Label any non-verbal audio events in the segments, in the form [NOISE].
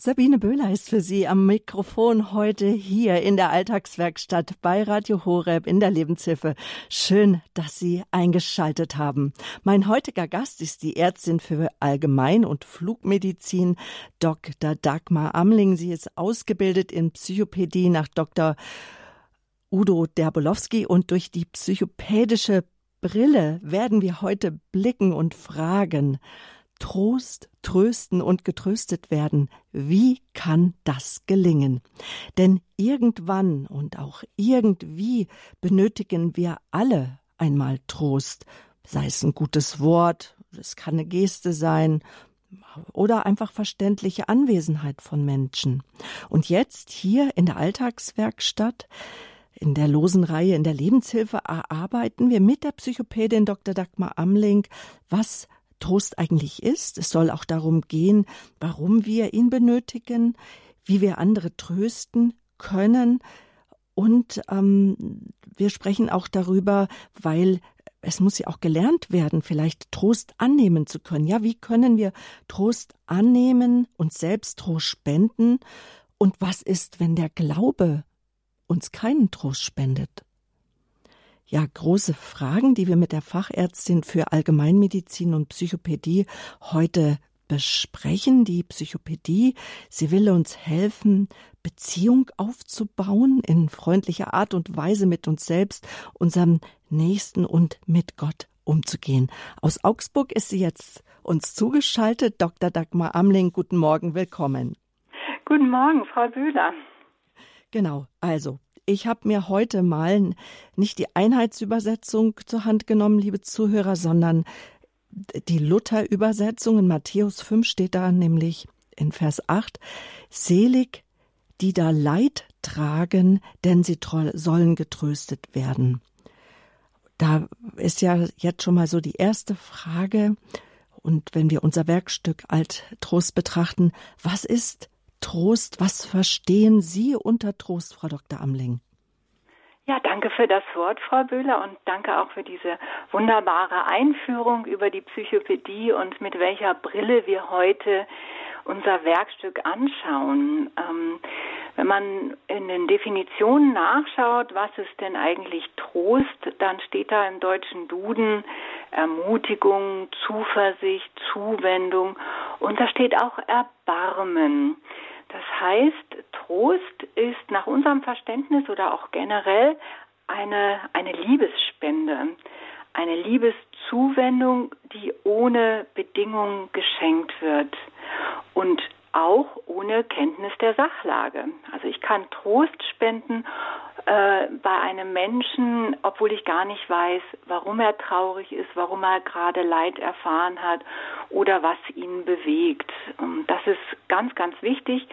Sabine Böhler ist für Sie am Mikrofon heute hier in der Alltagswerkstatt bei Radio Horeb in der Lebenshilfe. Schön, dass Sie eingeschaltet haben. Mein heutiger Gast ist die Ärztin für Allgemein- und Flugmedizin, Dr. Dagmar Amling. Sie ist ausgebildet in Psychopädie nach Dr. Udo Derbolowski und durch die psychopädische Brille werden wir heute blicken und fragen, Trost, trösten und getröstet werden. Wie kann das gelingen? Denn irgendwann und auch irgendwie benötigen wir alle einmal Trost, sei es ein gutes Wort, es kann eine Geste sein, oder einfach verständliche Anwesenheit von Menschen. Und jetzt hier in der Alltagswerkstatt, in der losen Reihe in der Lebenshilfe erarbeiten wir mit der Psychopädin Dr. Dagmar Amling, was Trost eigentlich ist. Es soll auch darum gehen, warum wir ihn benötigen, wie wir andere trösten können. Und ähm, wir sprechen auch darüber, weil es muss ja auch gelernt werden, vielleicht Trost annehmen zu können. Ja, wie können wir Trost annehmen und selbst Trost spenden? Und was ist, wenn der Glaube uns keinen Trost spendet? Ja große Fragen, die wir mit der Fachärztin für Allgemeinmedizin und Psychopädie heute besprechen. Die Psychopädie, sie will uns helfen, Beziehung aufzubauen in freundlicher Art und Weise mit uns selbst, unserem Nächsten und mit Gott umzugehen. Aus Augsburg ist sie jetzt uns zugeschaltet. Dr. Dagmar Amling, guten Morgen, willkommen. Guten Morgen, Frau Bühler. Genau, also ich habe mir heute mal nicht die Einheitsübersetzung zur Hand genommen, liebe Zuhörer, sondern die Luther-Übersetzung. In Matthäus 5 steht da nämlich in Vers 8, Selig, die da Leid tragen, denn sie sollen getröstet werden. Da ist ja jetzt schon mal so die erste Frage. Und wenn wir unser Werkstück Alt-Trost betrachten, was ist Trost. Was verstehen Sie unter Trost, Frau Dr. Amling? Ja, danke für das Wort, Frau Böhler, und danke auch für diese wunderbare Einführung über die Psychopädie und mit welcher Brille wir heute unser Werkstück anschauen. Ähm, wenn man in den Definitionen nachschaut, was ist denn eigentlich Trost, dann steht da im deutschen Duden Ermutigung, Zuversicht, Zuwendung und da steht auch Erbarmen. Das heißt, Trost ist nach unserem Verständnis oder auch generell eine, eine Liebesspende, eine Liebeszuwendung, die ohne Bedingung geschenkt wird. Und auch ohne Kenntnis der Sachlage. Also ich kann Trost spenden äh, bei einem Menschen, obwohl ich gar nicht weiß, warum er traurig ist, warum er gerade Leid erfahren hat oder was ihn bewegt. Und das ist ganz, ganz wichtig.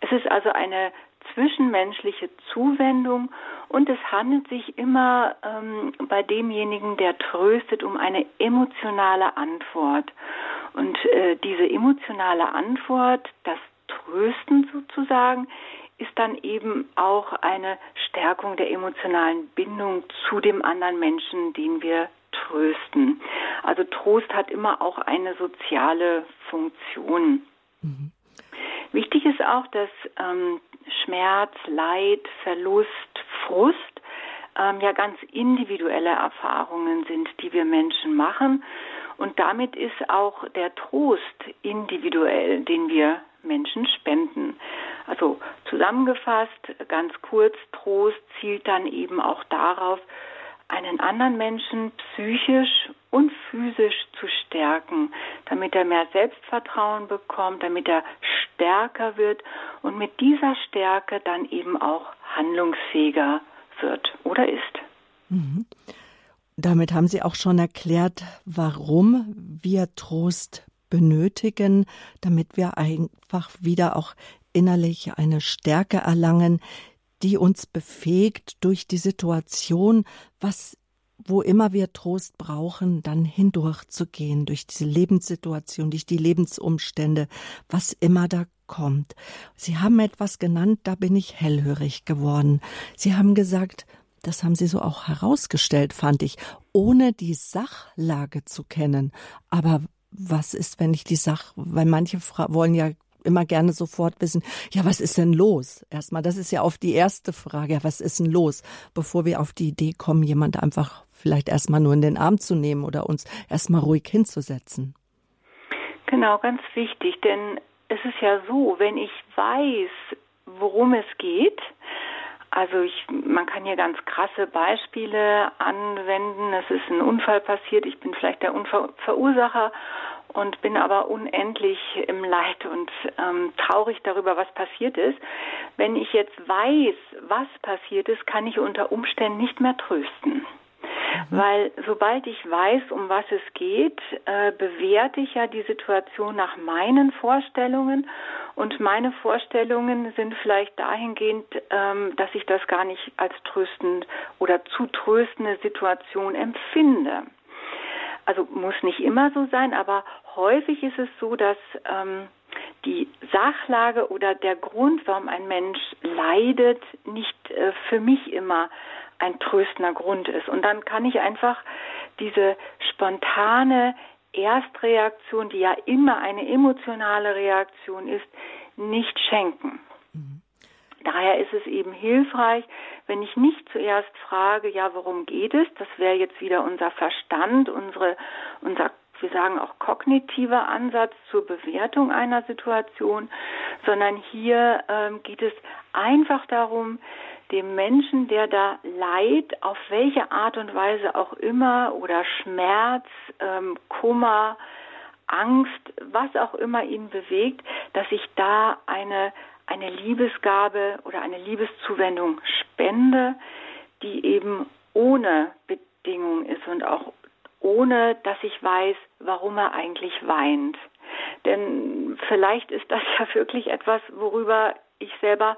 Es ist also eine zwischenmenschliche Zuwendung und es handelt sich immer ähm, bei demjenigen, der tröstet, um eine emotionale Antwort. Und äh, diese emotionale Antwort, das Trösten sozusagen, ist dann eben auch eine Stärkung der emotionalen Bindung zu dem anderen Menschen, den wir trösten. Also Trost hat immer auch eine soziale Funktion. Mhm. Wichtig ist auch, dass ähm, Schmerz, Leid, Verlust, Frust ähm, ja ganz individuelle Erfahrungen sind, die wir Menschen machen. Und damit ist auch der Trost individuell, den wir Menschen spenden. Also zusammengefasst, ganz kurz, Trost zielt dann eben auch darauf, einen anderen Menschen psychisch und physisch zu stärken, damit er mehr Selbstvertrauen bekommt, damit er stärker wird und mit dieser Stärke dann eben auch handlungsfähiger wird oder ist. Mhm. Damit haben Sie auch schon erklärt, warum wir Trost benötigen, damit wir einfach wieder auch innerlich eine Stärke erlangen, die uns befähigt, durch die Situation, was wo immer wir Trost brauchen, dann hindurchzugehen, durch diese Lebenssituation, durch die Lebensumstände, was immer da kommt. Sie haben etwas genannt, da bin ich hellhörig geworden. Sie haben gesagt, das haben Sie so auch herausgestellt, fand ich, ohne die Sachlage zu kennen. Aber was ist, wenn ich die Sach, weil manche wollen ja immer gerne sofort wissen, ja, was ist denn los? Erstmal, das ist ja oft die erste Frage, was ist denn los? Bevor wir auf die Idee kommen, jemand einfach vielleicht erstmal nur in den Arm zu nehmen oder uns erstmal ruhig hinzusetzen. Genau, ganz wichtig, denn es ist ja so, wenn ich weiß, worum es geht, also ich, man kann hier ganz krasse Beispiele anwenden. Es ist ein Unfall passiert, ich bin vielleicht der Unverursacher und bin aber unendlich im Leid und ähm, traurig darüber, was passiert ist. Wenn ich jetzt weiß, was passiert ist, kann ich unter Umständen nicht mehr trösten. Mhm. Weil sobald ich weiß, um was es geht, äh, bewerte ich ja die Situation nach meinen Vorstellungen und meine Vorstellungen sind vielleicht dahingehend, ähm, dass ich das gar nicht als tröstend oder zu tröstende Situation empfinde. Also muss nicht immer so sein, aber häufig ist es so, dass ähm, die Sachlage oder der Grund, warum ein Mensch leidet, nicht äh, für mich immer ein tröstender Grund ist. Und dann kann ich einfach diese spontane Erstreaktion, die ja immer eine emotionale Reaktion ist, nicht schenken. Daher ist es eben hilfreich, wenn ich nicht zuerst frage, ja, worum geht es? Das wäre jetzt wieder unser Verstand, unsere, unser wir sagen auch kognitiver Ansatz zur Bewertung einer Situation, sondern hier ähm, geht es einfach darum, dem Menschen, der da Leid, auf welche Art und Weise auch immer, oder Schmerz, ähm, Kummer, Angst, was auch immer ihn bewegt, dass ich da eine, eine Liebesgabe oder eine Liebeszuwendung spende, die eben ohne Bedingung ist und auch ohne, dass ich weiß, warum er eigentlich weint. Denn vielleicht ist das ja wirklich etwas, worüber ich selber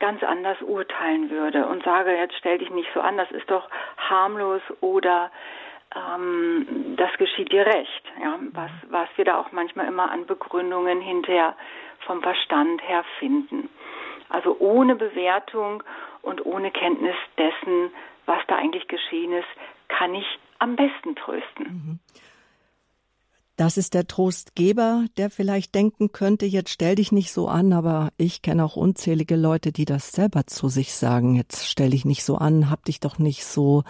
ganz anders urteilen würde und sage, jetzt stell dich nicht so an, das ist doch harmlos oder ähm, das geschieht dir recht. Ja, was, was wir da auch manchmal immer an Begründungen hinterher vom Verstand her finden. Also ohne Bewertung und ohne Kenntnis dessen, was da eigentlich geschehen ist, kann ich am besten trösten. Mhm. Das ist der Trostgeber, der vielleicht denken könnte, jetzt stell dich nicht so an, aber ich kenne auch unzählige Leute, die das selber zu sich sagen, jetzt stell dich nicht so an, hab dich doch nicht so,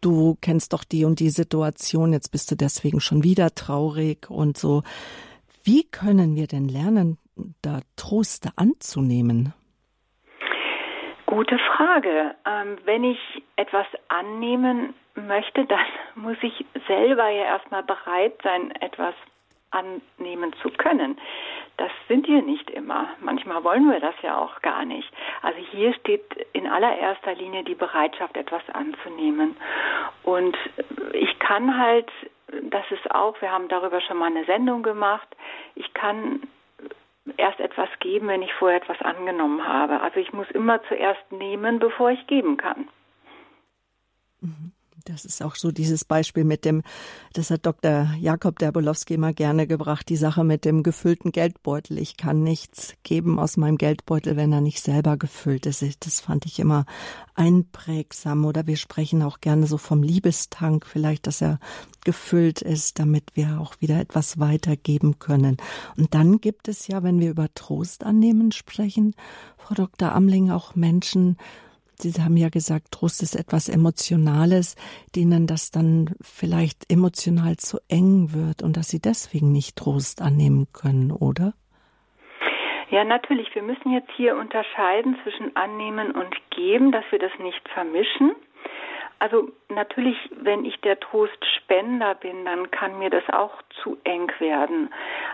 du kennst doch die und die Situation, jetzt bist du deswegen schon wieder traurig und so. Wie können wir denn lernen, da Troste anzunehmen? Gute Frage. Ähm, wenn ich etwas annehmen möchte, dann [LAUGHS] muss ich selber ja erstmal bereit sein, etwas annehmen zu können. Das sind wir nicht immer. Manchmal wollen wir das ja auch gar nicht. Also hier steht in allererster Linie die Bereitschaft, etwas anzunehmen. Und ich kann halt, das ist auch, wir haben darüber schon mal eine Sendung gemacht, ich kann erst etwas geben, wenn ich vorher etwas angenommen habe. Also ich muss immer zuerst nehmen, bevor ich geben kann. Mhm. Das ist auch so dieses Beispiel mit dem, das hat Dr. Jakob Derbolowski immer gerne gebracht, die Sache mit dem gefüllten Geldbeutel. Ich kann nichts geben aus meinem Geldbeutel, wenn er nicht selber gefüllt ist. Das fand ich immer einprägsam. Oder wir sprechen auch gerne so vom Liebestank, vielleicht, dass er gefüllt ist, damit wir auch wieder etwas weitergeben können. Und dann gibt es ja, wenn wir über Trost annehmen sprechen, Frau Dr. Amling, auch Menschen, Sie haben ja gesagt, Trost ist etwas Emotionales, denen das dann vielleicht emotional zu eng wird und dass sie deswegen nicht Trost annehmen können, oder? Ja, natürlich. Wir müssen jetzt hier unterscheiden zwischen annehmen und geben, dass wir das nicht vermischen. Also natürlich, wenn ich der Trostspender bin, dann kann mir das auch zu eng werden.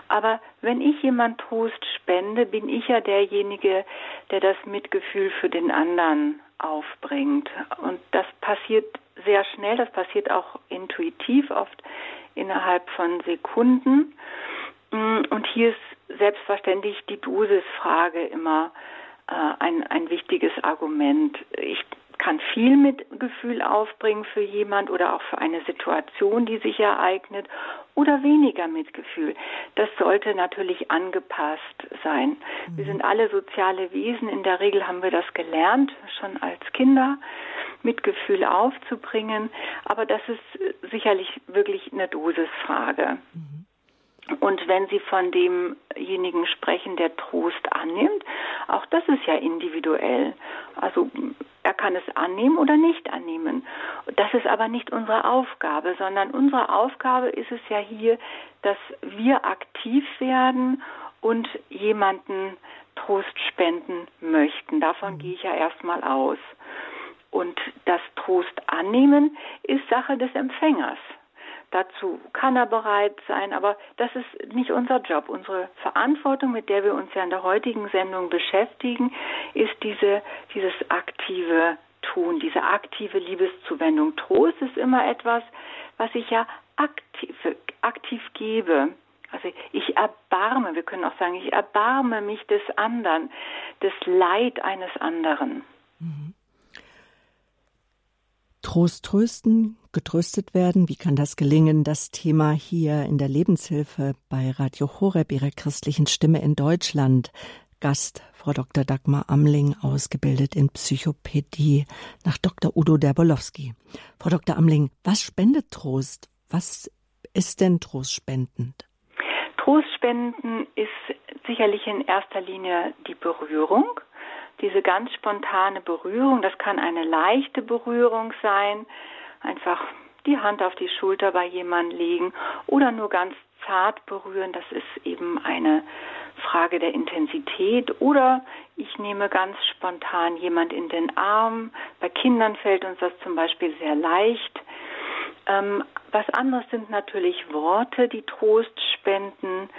Aber wenn ich jemand Trost spende, bin ich ja derjenige, der das Mitgefühl für den anderen aufbringt. Und das passiert sehr schnell, das passiert auch intuitiv, oft innerhalb von Sekunden. Und hier ist selbstverständlich die Dosisfrage immer äh, ein, ein wichtiges Argument. Ich kann viel Mitgefühl aufbringen für jemand oder auch für eine Situation, die sich ereignet oder weniger Mitgefühl. Das sollte natürlich angepasst sein. Mhm. Wir sind alle soziale Wesen. In der Regel haben wir das gelernt, schon als Kinder, Mitgefühl aufzubringen. Aber das ist sicherlich wirklich eine Dosisfrage. Mhm. Und wenn Sie von demjenigen sprechen, der Trost annimmt, auch das ist ja individuell. Also er kann es annehmen oder nicht annehmen. Das ist aber nicht unsere Aufgabe, sondern unsere Aufgabe ist es ja hier, dass wir aktiv werden und jemanden Trost spenden möchten. Davon mhm. gehe ich ja erstmal aus. Und das Trost annehmen ist Sache des Empfängers. Dazu kann er bereit sein, aber das ist nicht unser Job. Unsere Verantwortung, mit der wir uns ja in der heutigen Sendung beschäftigen, ist diese, dieses aktive Tun, diese aktive Liebeszuwendung. Trost ist immer etwas, was ich ja aktiv, aktiv gebe. Also ich erbarme, wir können auch sagen, ich erbarme mich des anderen, des Leid eines anderen. Mhm. Trost trösten, getröstet werden. Wie kann das gelingen? Das Thema hier in der Lebenshilfe bei Radio Horeb, ihrer christlichen Stimme in Deutschland. Gast Frau Dr. Dagmar Amling, ausgebildet in Psychopädie nach Dr. Udo Derbolowski. Frau Dr. Amling, was spendet Trost? Was ist denn trostspendend? Trostspenden ist sicherlich in erster Linie die Berührung diese ganz spontane Berührung, das kann eine leichte Berührung sein, einfach die Hand auf die Schulter bei jemandem legen oder nur ganz zart berühren, das ist eben eine Frage der Intensität oder ich nehme ganz spontan jemand in den Arm. Bei Kindern fällt uns das zum Beispiel sehr leicht. Ähm, was anderes sind natürlich Worte, die Trost spenden,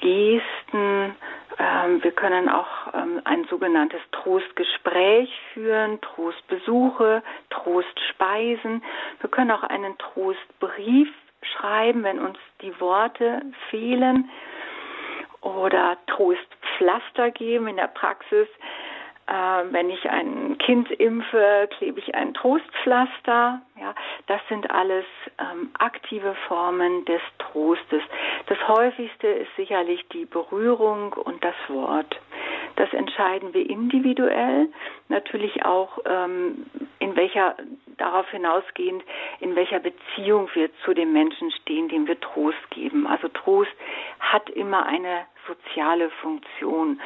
Gesten. Ähm, wir können auch ähm, ein sogenanntes Trostgespräch führen, Trostbesuche, Trostspeisen. Wir können auch einen Trostbrief schreiben, wenn uns die Worte fehlen oder Trostpflaster geben in der Praxis. Äh, wenn ich ein Kind impfe, klebe ich ein Trostpflaster. Ja, das sind alles ähm, aktive Formen des Trostes. Das häufigste ist sicherlich die Berührung und das Wort. Das entscheiden wir individuell, natürlich auch ähm, in welcher darauf hinausgehend, in welcher Beziehung wir zu dem Menschen stehen, dem wir Trost geben. Also Trost hat immer eine soziale Funktion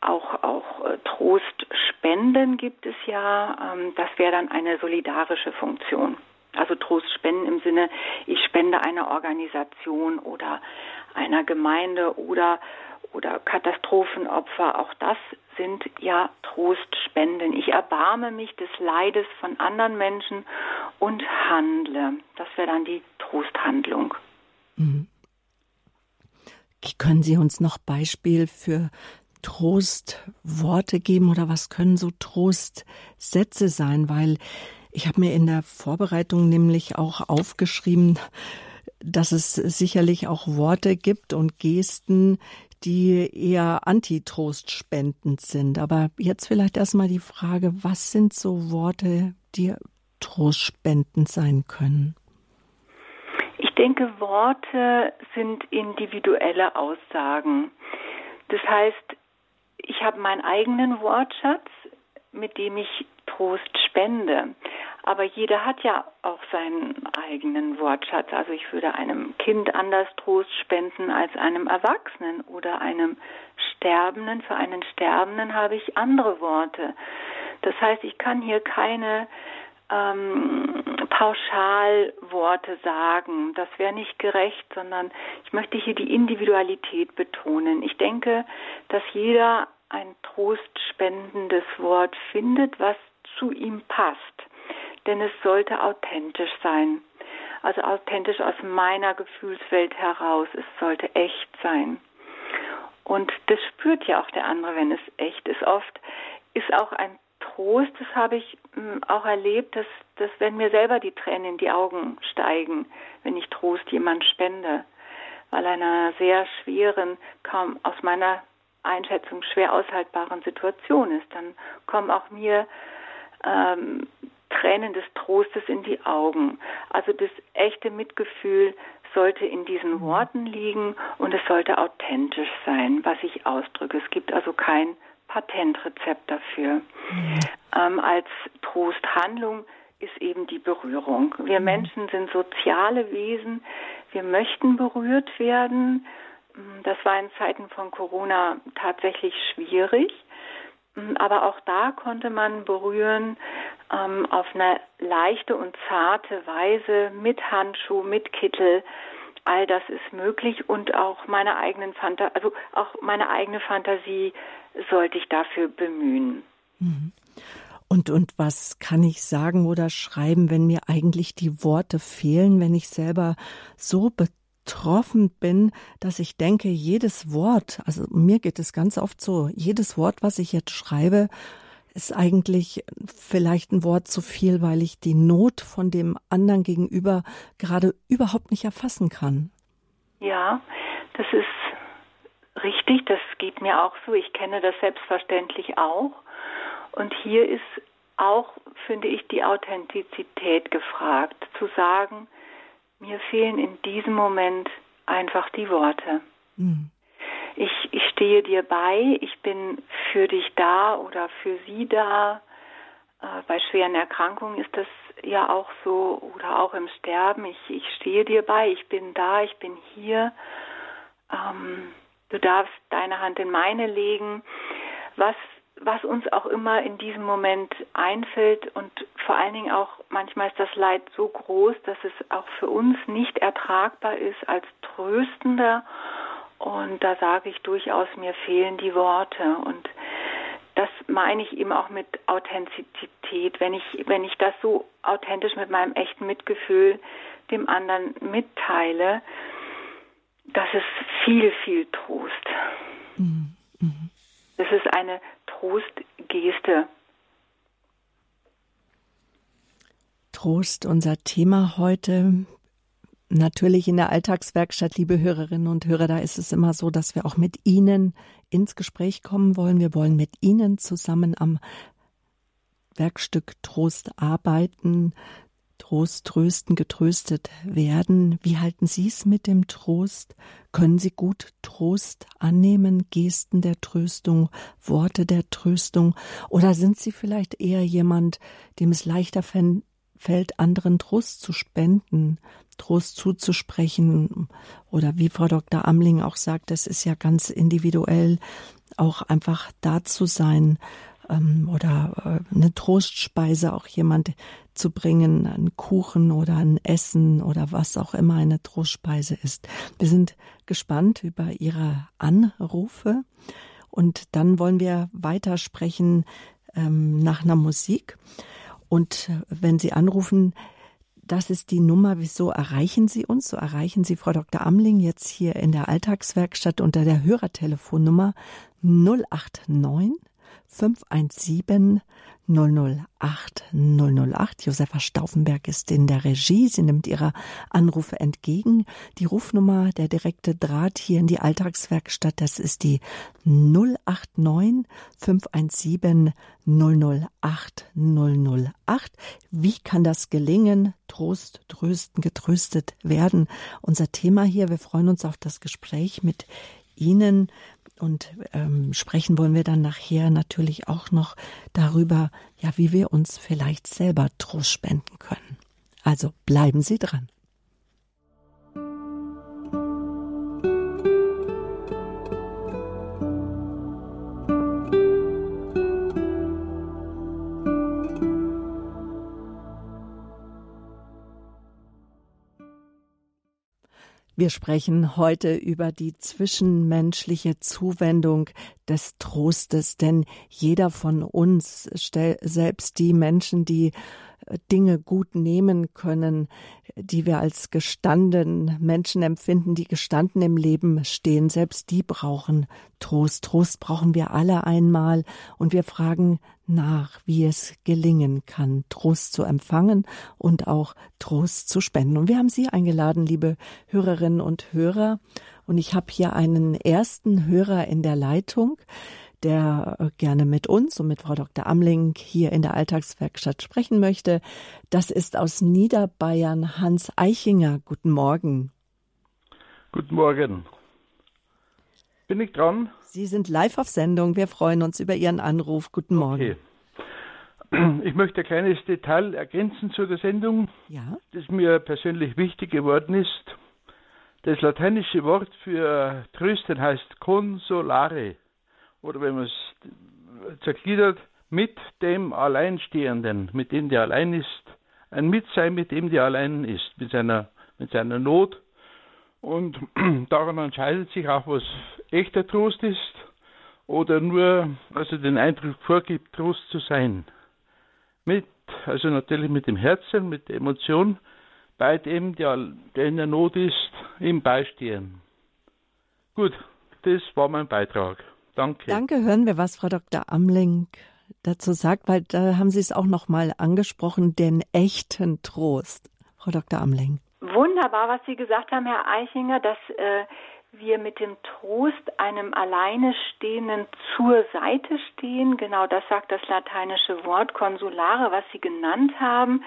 auch, auch äh, Trostspenden gibt es ja. Ähm, das wäre dann eine solidarische Funktion. Also Trostspenden im Sinne, ich spende einer Organisation oder einer Gemeinde oder, oder Katastrophenopfer. Auch das sind ja Trostspenden. Ich erbarme mich des Leides von anderen Menschen und handle. Das wäre dann die Trosthandlung. Mhm. Können Sie uns noch Beispiel für Trostworte geben oder was können so Trostsätze sein? Weil ich habe mir in der Vorbereitung nämlich auch aufgeschrieben, dass es sicherlich auch Worte gibt und Gesten, die eher antitrostspendend sind. Aber jetzt vielleicht erstmal die Frage, was sind so Worte, die trostspendend sein können? Ich denke, Worte sind individuelle Aussagen. Das heißt, ich habe meinen eigenen Wortschatz, mit dem ich Trost spende. Aber jeder hat ja auch seinen eigenen Wortschatz. Also ich würde einem Kind anders Trost spenden als einem Erwachsenen oder einem Sterbenden. Für einen Sterbenden habe ich andere Worte. Das heißt, ich kann hier keine ähm, Pauschalworte sagen. Das wäre nicht gerecht, sondern ich möchte hier die Individualität betonen. Ich denke, dass jeder ein trostspendendes Wort findet, was zu ihm passt. Denn es sollte authentisch sein. Also authentisch aus meiner Gefühlswelt heraus. Es sollte echt sein. Und das spürt ja auch der andere, wenn es echt ist. Oft ist auch ein Trost, das habe ich hm, auch erlebt, dass, dass wenn mir selber die Tränen in die Augen steigen, wenn ich Trost jemand spende, weil einer sehr schweren, kaum aus meiner Einschätzung schwer aushaltbaren Situation ist, dann kommen auch mir ähm, Tränen des Trostes in die Augen. Also das echte Mitgefühl sollte in diesen mhm. Worten liegen und es sollte authentisch sein, was ich ausdrücke. Es gibt also kein Patentrezept dafür. Mhm. Ähm, als Trosthandlung ist eben die Berührung. Wir mhm. Menschen sind soziale Wesen. wir möchten berührt werden. Das war in Zeiten von Corona tatsächlich schwierig. Aber auch da konnte man berühren ähm, auf eine leichte und zarte Weise mit Handschuh, mit Kittel. All das ist möglich und auch meine eigenen Fanta also auch meine eigene Fantasie sollte ich dafür bemühen. Mhm. Und, und was kann ich sagen oder schreiben, wenn mir eigentlich die Worte fehlen, wenn ich selber so betroffen bin, dass ich denke, jedes Wort, also mir geht es ganz oft so, jedes Wort, was ich jetzt schreibe, ist eigentlich vielleicht ein Wort zu viel, weil ich die Not von dem anderen gegenüber gerade überhaupt nicht erfassen kann. Ja, das ist richtig, das geht mir auch so. Ich kenne das selbstverständlich auch. Und hier ist auch, finde ich, die Authentizität gefragt, zu sagen, mir fehlen in diesem Moment einfach die Worte. Mhm. Ich, ich stehe dir bei, ich bin für dich da oder für sie da. Äh, bei schweren Erkrankungen ist das ja auch so oder auch im Sterben. Ich, ich stehe dir bei, ich bin da, ich bin hier. Ähm, du darfst deine Hand in meine legen. Was was uns auch immer in diesem Moment einfällt und vor allen Dingen auch manchmal ist das Leid so groß, dass es auch für uns nicht ertragbar ist als tröstender und da sage ich durchaus, mir fehlen die Worte und das meine ich eben auch mit Authentizität, wenn ich wenn ich das so authentisch mit meinem echten Mitgefühl dem anderen mitteile, das ist viel viel Trost. Mhm. Das ist eine Trostgeste. Trost, unser Thema heute. Natürlich in der Alltagswerkstatt, liebe Hörerinnen und Hörer, da ist es immer so, dass wir auch mit Ihnen ins Gespräch kommen wollen. Wir wollen mit Ihnen zusammen am Werkstück Trost arbeiten, Trost trösten, getröstet werden. Wie halten Sie es mit dem Trost? Können Sie gut Trost annehmen, Gesten der Tröstung, Worte der Tröstung? Oder sind Sie vielleicht eher jemand, dem es leichter fällt, anderen Trost zu spenden, Trost zuzusprechen? Oder wie Frau Dr. Amling auch sagt, das ist ja ganz individuell, auch einfach da zu sein ähm, oder äh, eine Trostspeise auch jemand zu bringen, einen Kuchen oder ein Essen oder was auch immer eine Trostspeise ist. Wir sind gespannt über Ihre Anrufe und dann wollen wir weitersprechen ähm, nach einer Musik. Und äh, wenn Sie anrufen, das ist die Nummer. Wieso erreichen Sie uns? So erreichen Sie Frau Dr. Amling jetzt hier in der Alltagswerkstatt unter der Hörertelefonnummer 089 517 008 008. Josefa Stauffenberg ist in der Regie. Sie nimmt ihre Anrufe entgegen. Die Rufnummer, der direkte Draht hier in die Alltagswerkstatt, das ist die 089 517 008 008. Wie kann das gelingen? Trost, trösten, getröstet werden. Unser Thema hier. Wir freuen uns auf das Gespräch mit Ihnen. Und ähm, sprechen wollen wir dann nachher natürlich auch noch darüber, ja, wie wir uns vielleicht selber Trost spenden können. Also bleiben Sie dran. Wir sprechen heute über die zwischenmenschliche Zuwendung des Trostes, denn jeder von uns, selbst die Menschen, die Dinge gut nehmen können, die wir als gestanden Menschen empfinden, die gestanden im Leben stehen. Selbst die brauchen Trost. Trost brauchen wir alle einmal. Und wir fragen nach, wie es gelingen kann, Trost zu empfangen und auch Trost zu spenden. Und wir haben Sie eingeladen, liebe Hörerinnen und Hörer. Und ich habe hier einen ersten Hörer in der Leitung der äh, gerne mit uns und mit Frau Dr. Amling hier in der Alltagswerkstatt sprechen möchte. Das ist aus Niederbayern Hans Eichinger. Guten Morgen. Guten Morgen. Bin ich dran? Sie sind live auf Sendung. Wir freuen uns über Ihren Anruf. Guten Morgen. Okay. [CLEARS THROAT] Ich möchte ein kleines Detail ergänzen zu der Sendung, ja? das mir persönlich wichtig geworden ist. Das lateinische Wort für trösten heißt consolare. Oder wenn man es zergliedert, mit dem Alleinstehenden, mit dem der allein ist. Ein Mitsein, mit dem der allein ist, mit seiner, mit seiner Not. Und [CLEARS THROAT] daran entscheidet sich auch, was echter Trost ist oder nur, also den Eindruck vorgibt, Trost zu sein. Mit, also natürlich mit dem Herzen, mit der Emotion, bei dem, der, der in der Not ist, ihm beistehen. Gut, das war mein Beitrag. Danke. Danke. Hören wir, was Frau Dr. Amling dazu sagt, weil da haben Sie es auch noch mal angesprochen, den echten Trost. Frau Dr. Amling. Wunderbar, was Sie gesagt haben, Herr Eichinger, dass äh, wir mit dem Trost einem alleine stehenden zur Seite stehen. Genau das sagt das lateinische Wort consulare, was Sie genannt haben.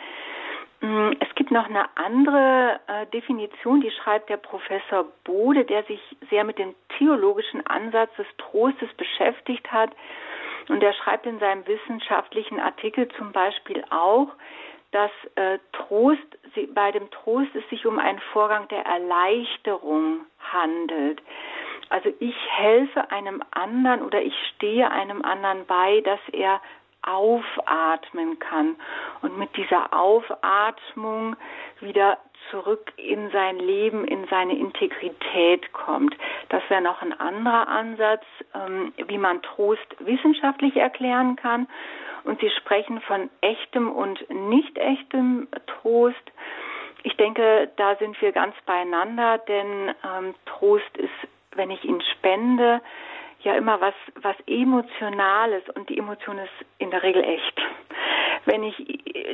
Mm, es gibt noch eine andere äh, Definition, die schreibt der Professor Bode, der sich sehr mit dem theologischen Ansatz des Trostes beschäftigt hat. Und er schreibt in seinem wissenschaftlichen Artikel zum Beispiel auch, dass äh, Trost, bei dem Trost es sich um einen Vorgang der Erleichterung handelt. Also ich helfe einem anderen oder ich stehe einem anderen bei, dass er aufatmen kann und mit dieser Aufatmung wieder zurück in sein Leben, in seine Integrität kommt. Das wäre noch ein anderer Ansatz, ähm, wie man Trost wissenschaftlich erklären kann. Und Sie sprechen von echtem und nicht echtem Trost. Ich denke, da sind wir ganz beieinander, denn ähm, Trost ist, wenn ich ihn spende, ja immer was, was Emotionales und die Emotion ist in der Regel echt. Wenn ich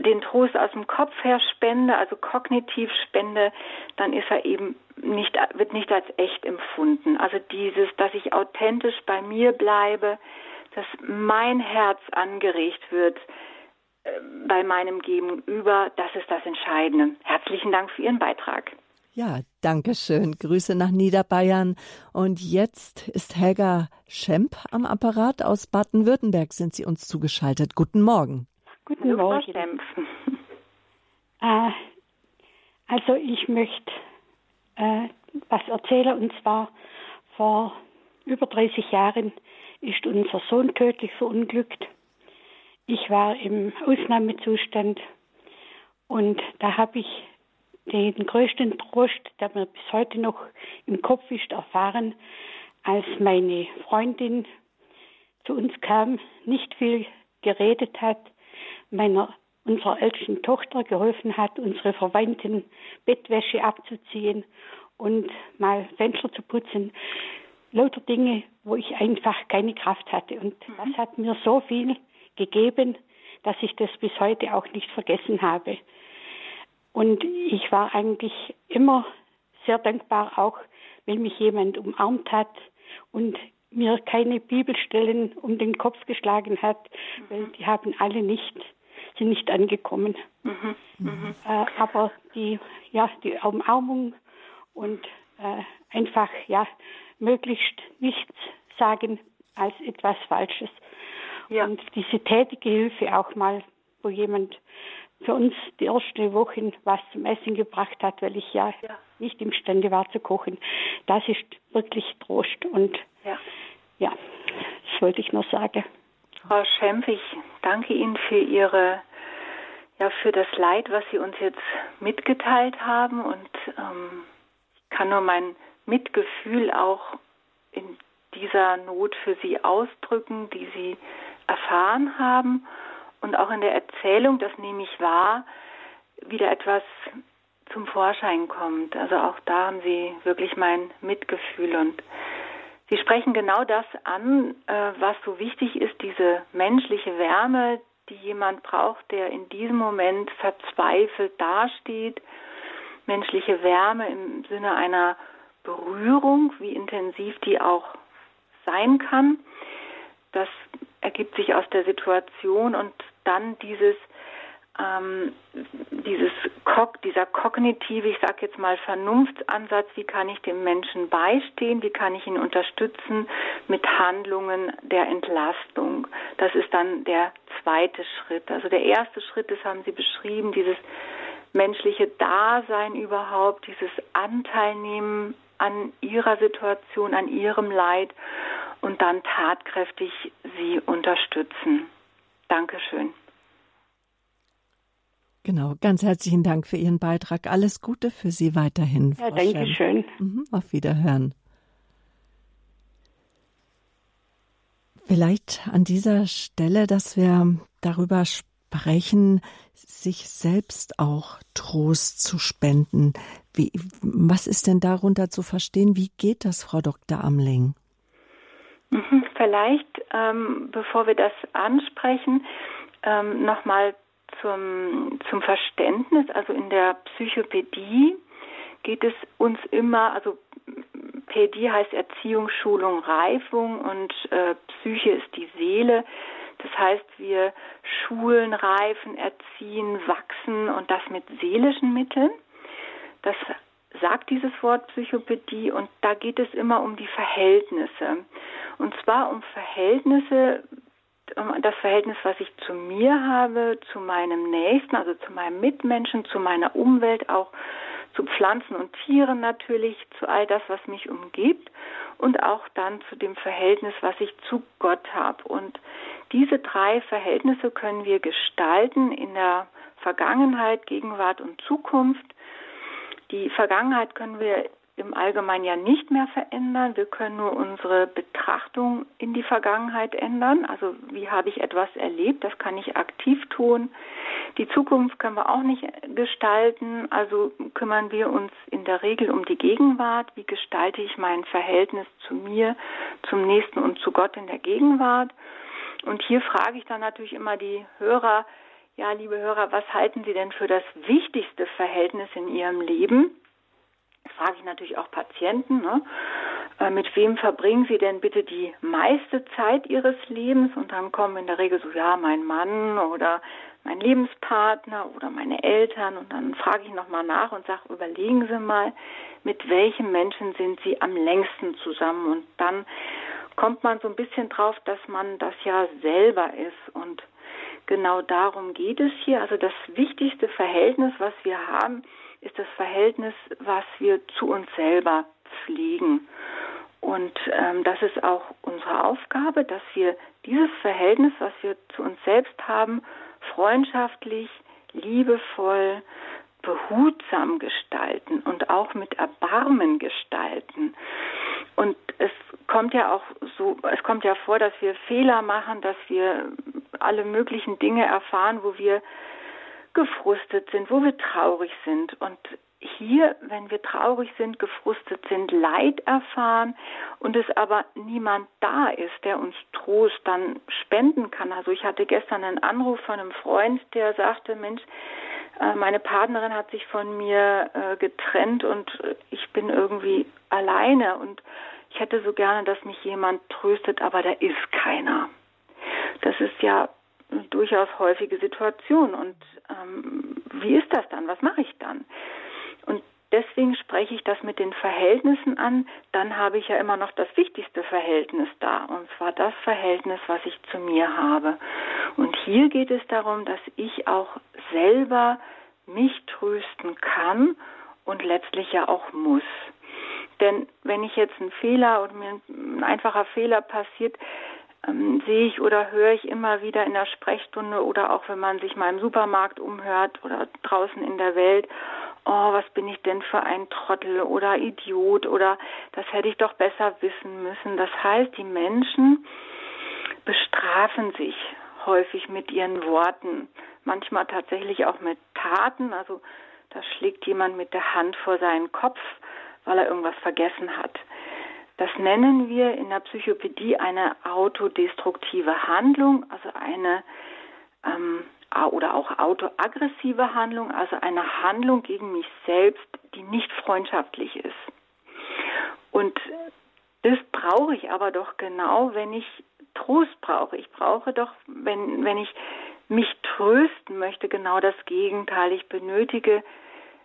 den Trost aus dem Kopf her spende, also kognitiv spende, dann ist er eben nicht, wird nicht als echt empfunden. Also dieses, dass ich authentisch bei mir bleibe, dass mein Herz angeregt wird äh, bei meinem Gegenüber, das ist das Entscheidende. Herzlichen Dank für Ihren Beitrag. Ja, danke schön. Grüße nach Niederbayern. Und jetzt ist Helga Schemp am Apparat. Aus Baden-Württemberg sind Sie uns zugeschaltet. Guten Morgen. Guten Morgen. [LAUGHS] Äh, also ich möchte äh, was erzählen und zwar vor über 30 Jahren ist unser Sohn tödlich verunglückt. Ich war im Ausnahmezustand und da habe ich den größten Trost, der mir bis heute noch im Kopf ist, erfahren, als meine Freundin zu uns kam, nicht viel geredet hat, meiner unserer ältesten Tochter geholfen hat, unsere Verwandten Bettwäsche abzuziehen und mal Fenster zu putzen. Lauter Dinge, wo ich einfach keine Kraft hatte. Und mhm. das hat mir so viel gegeben, dass ich das bis heute auch nicht vergessen habe. Und ich war eigentlich immer sehr dankbar, auch wenn mich jemand umarmt hat und mir keine Bibelstellen um den Kopf geschlagen hat, mhm. weil die haben alle nicht, sind nicht angekommen. Mhm. Mhm. Äh, aber die, ja, die Umarmung und äh, einfach, ja, möglichst nichts sagen als etwas Falsches. Ja. Und diese tätige Hilfe auch mal, wo jemand für uns die erste Woche was zum Essen gebracht hat, weil ich ja, ja, nicht imstande war zu kochen. Das ist wirklich Trost und ja, ja das wollte ich nur sagen. Frau Schempf, ich danke Ihnen für Ihre ja für das Leid, was Sie uns jetzt mitgeteilt haben und ähm, ich kann nur mein Mitgefühl auch in dieser Not für Sie ausdrücken, die Sie erfahren haben und auch in der Erzählung, das nehme ich wahr, wieder etwas zum Vorschein kommt. Also auch da haben Sie wirklich mein Mitgefühl und Sie sprechen genau das an, äh, was so wichtig ist, diese menschliche Wärme, die jemand braucht, der in diesem Moment verzweifelt dasteht. Menschliche Wärme im Sinne einer Berührung, wie intensiv die auch sein kann. Das ergibt sich aus der Situation und dann dieses ähm, dieses dieser kognitive, ich sage jetzt mal Vernunftsansatz, wie kann ich dem Menschen beistehen, wie kann ich ihn unterstützen mit Handlungen der Entlastung. Das ist dann der zweite Schritt. Also der erste Schritt, das haben Sie beschrieben, dieses menschliche Dasein überhaupt, dieses Anteilnehmen an ihrer Situation, an ihrem Leid und dann tatkräftig sie unterstützen. Dankeschön. Genau, ganz herzlichen Dank für Ihren Beitrag. Alles Gute für Sie weiterhin. Ja, danke schön. Mhm, auf Wiederhören. Vielleicht an dieser Stelle, dass wir darüber sprechen, sich selbst auch Trost zu spenden. Wie, was ist denn darunter zu verstehen? Wie geht das, Frau Dr. Amling? Mhm, vielleicht, ähm, bevor wir das ansprechen, ähm, nochmal zum, zum Verständnis. Also in der Psychopädie geht es uns immer, also Pädie heißt Erziehung, Schulung, Reifung und äh, Psyche ist die Seele. Das heißt, wir schulen, reifen, erziehen, wachsen und das mit seelischen Mitteln. Das sagt dieses Wort Psychopädie und da geht es immer um die Verhältnisse. Und zwar um Verhältnisse, um das Verhältnis, was ich zu mir habe, zu meinem Nächsten, also zu meinem Mitmenschen, zu meiner Umwelt, auch zu Pflanzen und Tieren natürlich, zu all das, was mich umgibt und auch dann zu dem Verhältnis, was ich zu Gott habe. Und diese drei Verhältnisse können wir gestalten in der Vergangenheit, Gegenwart und Zukunft. Die Vergangenheit können wir im Allgemeinen ja nicht mehr verändern. Wir können nur unsere Betrachtung in die Vergangenheit ändern. Also wie habe ich etwas erlebt, das kann ich aktiv tun. Die Zukunft können wir auch nicht gestalten. Also kümmern wir uns in der Regel um die Gegenwart. Wie gestalte ich mein Verhältnis zu mir, zum Nächsten und zu Gott in der Gegenwart? Und hier frage ich dann natürlich immer die Hörer, ja, liebe Hörer, was halten Sie denn für das wichtigste Verhältnis in Ihrem Leben? Frage ich natürlich auch Patienten. Ne? Äh, mit wem verbringen Sie denn bitte die meiste Zeit Ihres Lebens? Und dann kommen in der Regel so, ja, mein Mann oder mein Lebenspartner oder meine Eltern. Und dann frage ich nochmal nach und sage, überlegen Sie mal, mit welchem Menschen sind Sie am längsten zusammen? Und dann kommt man so ein bisschen drauf, dass man das ja selber ist. Und genau darum geht es hier. Also das wichtigste Verhältnis, was wir haben, ist das Verhältnis, was wir zu uns selber pflegen. Und ähm, das ist auch unsere Aufgabe, dass wir dieses Verhältnis, was wir zu uns selbst haben, freundschaftlich, liebevoll, behutsam gestalten und auch mit Erbarmen gestalten. Und es kommt ja auch so, es kommt ja vor, dass wir Fehler machen, dass wir alle möglichen Dinge erfahren, wo wir gefrustet sind, wo wir traurig sind. Und hier, wenn wir traurig sind, gefrustet sind, Leid erfahren und es aber niemand da ist, der uns Trost dann spenden kann. Also ich hatte gestern einen Anruf von einem Freund, der sagte, Mensch, äh, meine Partnerin hat sich von mir äh, getrennt und ich bin irgendwie alleine und ich hätte so gerne, dass mich jemand tröstet, aber da ist keiner. Das ist ja durchaus häufige Situation. Und ähm, wie ist das dann? Was mache ich dann? Und deswegen spreche ich das mit den Verhältnissen an. Dann habe ich ja immer noch das wichtigste Verhältnis da. Und zwar das Verhältnis, was ich zu mir habe. Und hier geht es darum, dass ich auch selber mich trösten kann und letztlich ja auch muss. Denn wenn ich jetzt einen Fehler oder mir ein einfacher Fehler passiert, ähm, sehe ich oder höre ich immer wieder in der Sprechstunde oder auch wenn man sich mal im Supermarkt umhört oder draußen in der Welt, oh, was bin ich denn für ein Trottel oder Idiot oder das hätte ich doch besser wissen müssen. Das heißt, die Menschen bestrafen sich häufig mit ihren Worten, manchmal tatsächlich auch mit Taten. Also da schlägt jemand mit der Hand vor seinen Kopf, weil er irgendwas vergessen hat. Das nennen wir in der Psychopädie eine autodestruktive Handlung, also eine ähm, oder auch autoaggressive Handlung, also eine Handlung gegen mich selbst, die nicht freundschaftlich ist. Und das brauche ich aber doch genau, wenn ich Trost brauche. Ich brauche doch, wenn, wenn ich mich trösten möchte, genau das Gegenteil. Ich benötige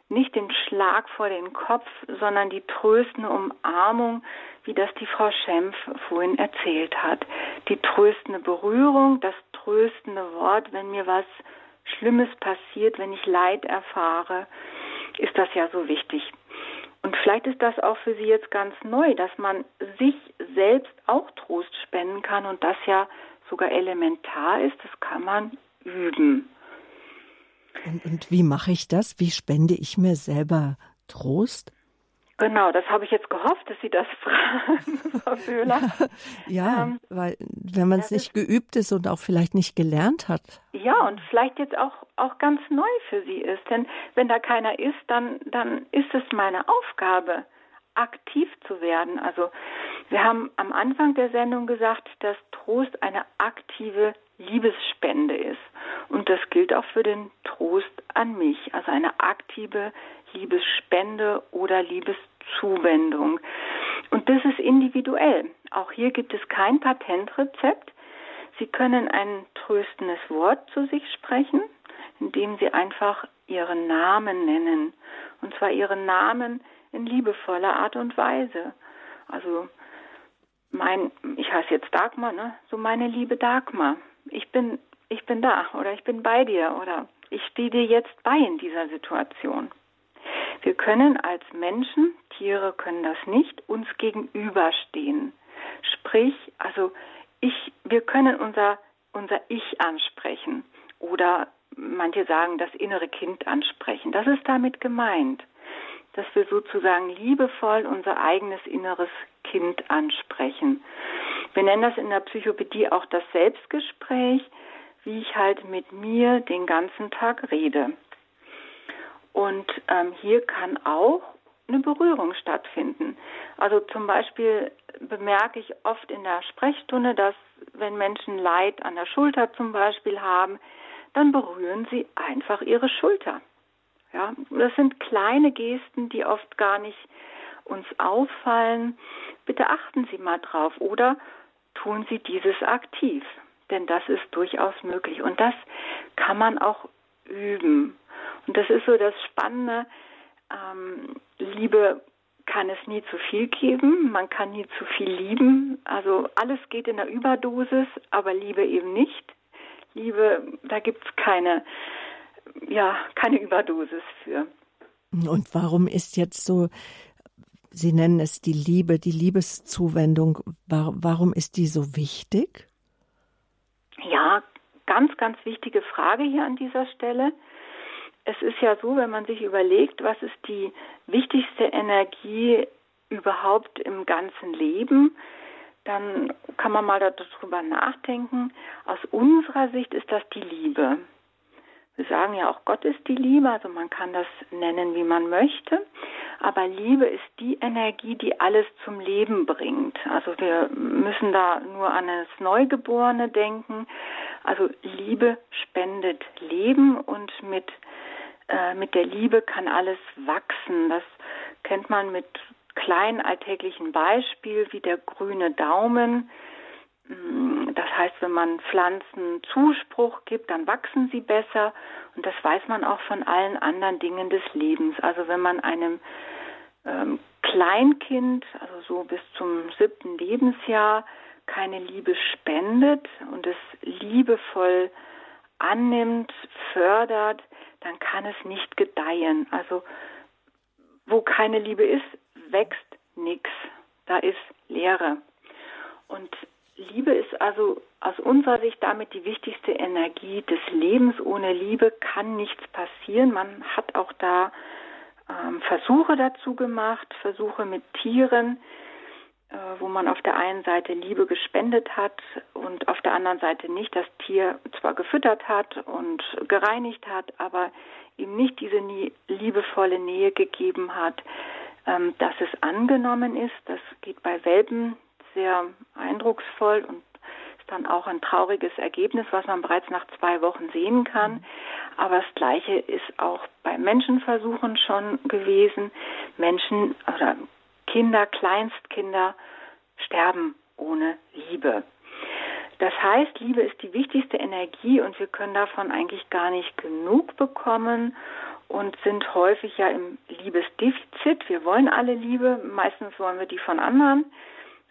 nicht den Schlag vor den Kopf, sondern die tröstende Umarmung, wie das die Frau Schempf vorhin erzählt hat. Die tröstende Berührung, das tröstende Wort, wenn mir was Schlimmes passiert, wenn ich Leid erfahre, ist das ja so wichtig. Und vielleicht ist das auch für Sie jetzt ganz neu, dass man sich selbst auch Trost spenden kann und das ja sogar elementar ist, das kann man üben. Und, und wie mache ich das? Wie spende ich mir selber Trost? Genau, das habe ich jetzt gehofft, dass Sie das [LAUGHS] fragen, Frau Böhler. ja, ähm, weil wenn man es nicht geübt ist und auch vielleicht nicht gelernt hat. Ja, und vielleicht jetzt auch, auch ganz neu für Sie ist. Denn wenn da keiner ist, dann, dann ist es meine Aufgabe, aktiv zu werden. Also wir haben am Anfang der Sendung gesagt, dass Trost eine aktive Liebesspende ist. Und das gilt auch für den Trost an mich, also eine aktive Liebesspende oder Liebeszuwendung. Und das ist individuell. Auch hier gibt es kein Patentrezept. Sie können ein tröstendes Wort zu sich sprechen, indem Sie einfach Ihren Namen nennen. Und zwar Ihren Namen in liebevoller Art und Weise. Also mein, ich heiße jetzt Dagmar, ne? So meine liebe Dagmar. Ich bin, ich bin da oder ich bin bei dir oder ich stehe dir jetzt bei in dieser Situation. Wir können als Menschen, Tiere können das nicht, uns gegenüberstehen. Sprich, also ich, wir können unser, unser Ich ansprechen oder manche sagen das innere Kind ansprechen. Das ist damit gemeint, dass wir sozusagen liebevoll unser eigenes inneres Kind ansprechen. Wir nennen das in der Psychopädie auch das Selbstgespräch, wie ich halt mit mir den ganzen Tag rede. Und ähm, hier kann auch eine Berührung stattfinden. Also zum Beispiel bemerke ich oft in der Sprechstunde, dass wenn Menschen Leid an der Schulter zum Beispiel haben, dann berühren sie einfach ihre Schulter. Ja, das sind kleine Gesten, die oft gar nicht uns auffallen. Bitte achten Sie mal drauf oder tun Sie dieses aktiv, denn das ist durchaus möglich und das kann man auch üben. Und das ist so das Spannende. Ähm, Liebe kann es nie zu viel geben, man kann nie zu viel lieben. Also alles geht in der Überdosis, aber Liebe eben nicht. Liebe, da gibt es keine, ja, keine Überdosis für. Und warum ist jetzt so, Sie nennen es die Liebe, die Liebeszuwendung, warum ist die so wichtig? Ja, ganz, ganz wichtige Frage hier an dieser Stelle es ist ja so, wenn man sich überlegt, was ist die wichtigste Energie überhaupt im ganzen Leben, dann kann man mal darüber nachdenken. Aus unserer Sicht ist das die Liebe. Wir sagen ja auch, Gott ist die Liebe, also man kann das nennen, wie man möchte. Aber Liebe ist die Energie, die alles zum Leben bringt. Also wir müssen da nur an das Neugeborene denken. Also Liebe spendet Leben und mit äh, mit der Liebe kann alles wachsen. Das kennt man mit kleinen alltäglichen Beispielen wie der grüne Daumen. Mm, das heißt, wenn man Pflanzen Zuspruch gibt, dann wachsen sie besser. Und das weiß man auch von allen anderen Dingen des Lebens. Also wenn man einem ähm, Kleinkind, also so bis zum siebten Lebensjahr, keine Liebe spendet und es liebevoll annimmt, fördert, dann kann es nicht gedeihen. Also wo keine Liebe ist, wächst nichts. Da ist Leere. Und Liebe ist also aus unserer Sicht damit die wichtigste Energie des Lebens. Ohne Liebe kann nichts passieren. Man hat auch da ähm, Versuche dazu gemacht, Versuche mit Tieren, äh, wo man auf der einen Seite Liebe gespendet hat und auf der anderen Seite nicht das Tier zwar gefüttert hat und gereinigt hat, aber ihm nicht diese liebevolle Nähe gegeben hat, ähm, dass es angenommen ist. Das geht bei Welpen sehr eindrucksvoll und ist dann auch ein trauriges Ergebnis, was man bereits nach zwei Wochen sehen kann. Aber das Gleiche ist auch bei Menschenversuchen schon gewesen. Menschen oder Kinder, Kleinstkinder sterben ohne Liebe. Das heißt, Liebe ist die wichtigste Energie und wir können davon eigentlich gar nicht genug bekommen und sind häufig ja im Liebesdefizit. Wir wollen alle Liebe, meistens wollen wir die von anderen,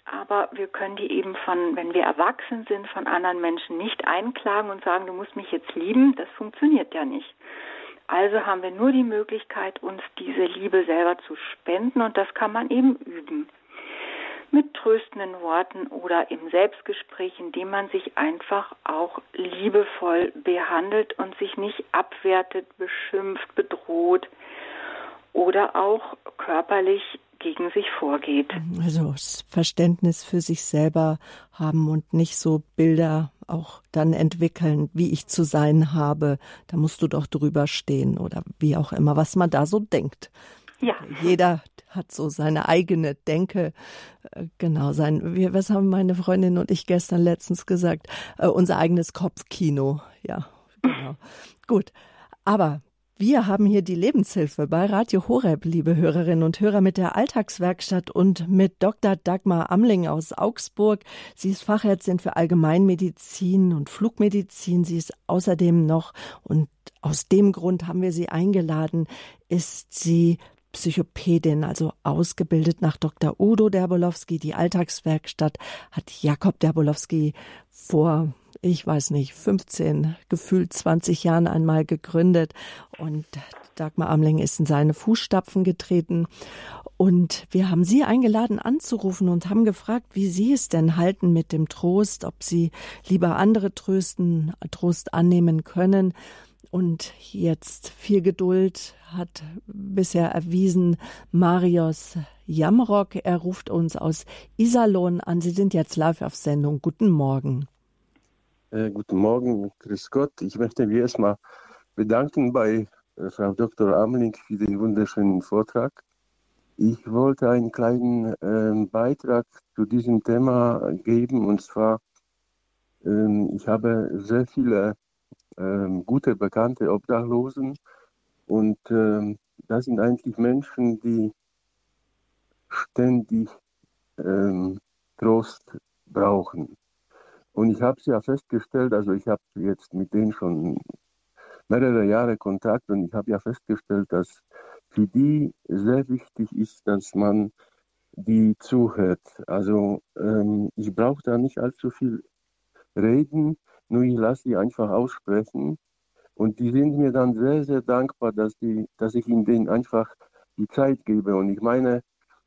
aber wir können die eben von, wenn wir erwachsen sind, von anderen Menschen nicht einklagen und sagen, du musst mich jetzt lieben. Das funktioniert ja nicht. Also haben wir nur die Möglichkeit, uns diese Liebe selber zu spenden und das kann man eben üben. Mit tröstenden Worten oder im Selbstgespräch, indem man sich einfach auch liebevoll behandelt und sich nicht abwertet, beschimpft, bedroht oder auch körperlich gegen sich vorgeht. Also das Verständnis für sich selber haben und nicht so Bilder auch dann entwickeln, wie ich zu sein habe. Da musst du doch drüber stehen oder wie auch immer, was man da so denkt. Ja. Jeder hat so seine eigene Denke. Äh, genau, sein, wir, was haben meine Freundin und ich gestern letztens gesagt? Uh, unser eigenes Kopfkino. Ja, genau. [LAUGHS] Gut. Aber wir haben hier die Lebenshilfe bei Radio Horeb, liebe Hörerinnen und Hörer, mit der Alltagswerkstatt und mit Dr. Dagmar Amling aus Augsburg. Sie ist Fachärztin für Allgemeinmedizin und Flugmedizin. Sie ist außerdem noch, und aus dem Grund haben wir sie eingeladen, ist sie Psychopädin, also ausgebildet nach Dr. Udo Derbolowski. Die Alltagswerkstatt hat Jakob Derbolowski vor ich weiß nicht, 15, gefühlt 20 Jahren einmal gegründet und Dagmar Amling ist in seine Fußstapfen getreten. Und wir haben Sie eingeladen anzurufen und haben gefragt, wie Sie es denn halten mit dem Trost, ob Sie lieber andere trösten, Trost annehmen können. Und jetzt viel Geduld hat bisher erwiesen Marius Jamrock. Er ruft uns aus Iserlohn an. Sie sind jetzt live auf Sendung. Guten Morgen. Äh, guten Morgen, grüß Gott. Ich möchte mich erstmal bedanken bei äh, Frau Dr. Amling für den wunderschönen Vortrag. Ich wollte einen kleinen äh, Beitrag zu diesem Thema geben und zwar, ähm, ich habe sehr viele ähm, gute bekannte Obdachlosen und ähm, das sind eigentlich Menschen, die ständig Trost brauchen. Und ich habe es ja festgestellt, also ich habe jetzt mit denen schon mehrere Jahre Kontakt und ich habe ja festgestellt, dass für die sehr wichtig ist, dass man die zuhört. Also ähm, ich brauche da nicht allzu viel reden, nur ich lasse sie einfach aussprechen. Und die sind mir dann sehr, sehr dankbar, dass, die, dass ich ihnen einfach die Zeit gebe. Und ich meine,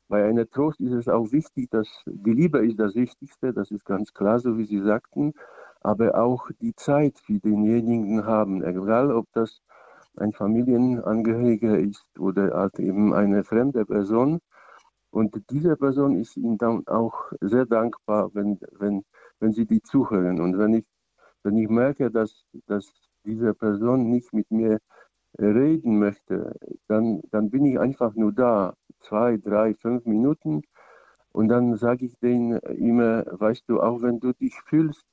bei einer Trost ist es auch wichtig, dass die Liebe ist das Wichtigste, das ist ganz klar, so wie Sie sagten, aber auch die Zeit für denjenigen haben, egal ob das ein Familienangehöriger ist oder halt eben eine fremde Person. Und diese Person ist Ihnen dann auch sehr dankbar, wenn, wenn, wenn Sie die zuhören. Und wenn ich, wenn ich merke, dass, dass diese Person nicht mit mir reden möchte, dann, dann bin ich einfach nur da zwei, drei, fünf Minuten. Und dann sage ich denen immer, weißt du, auch wenn du dich fühlst,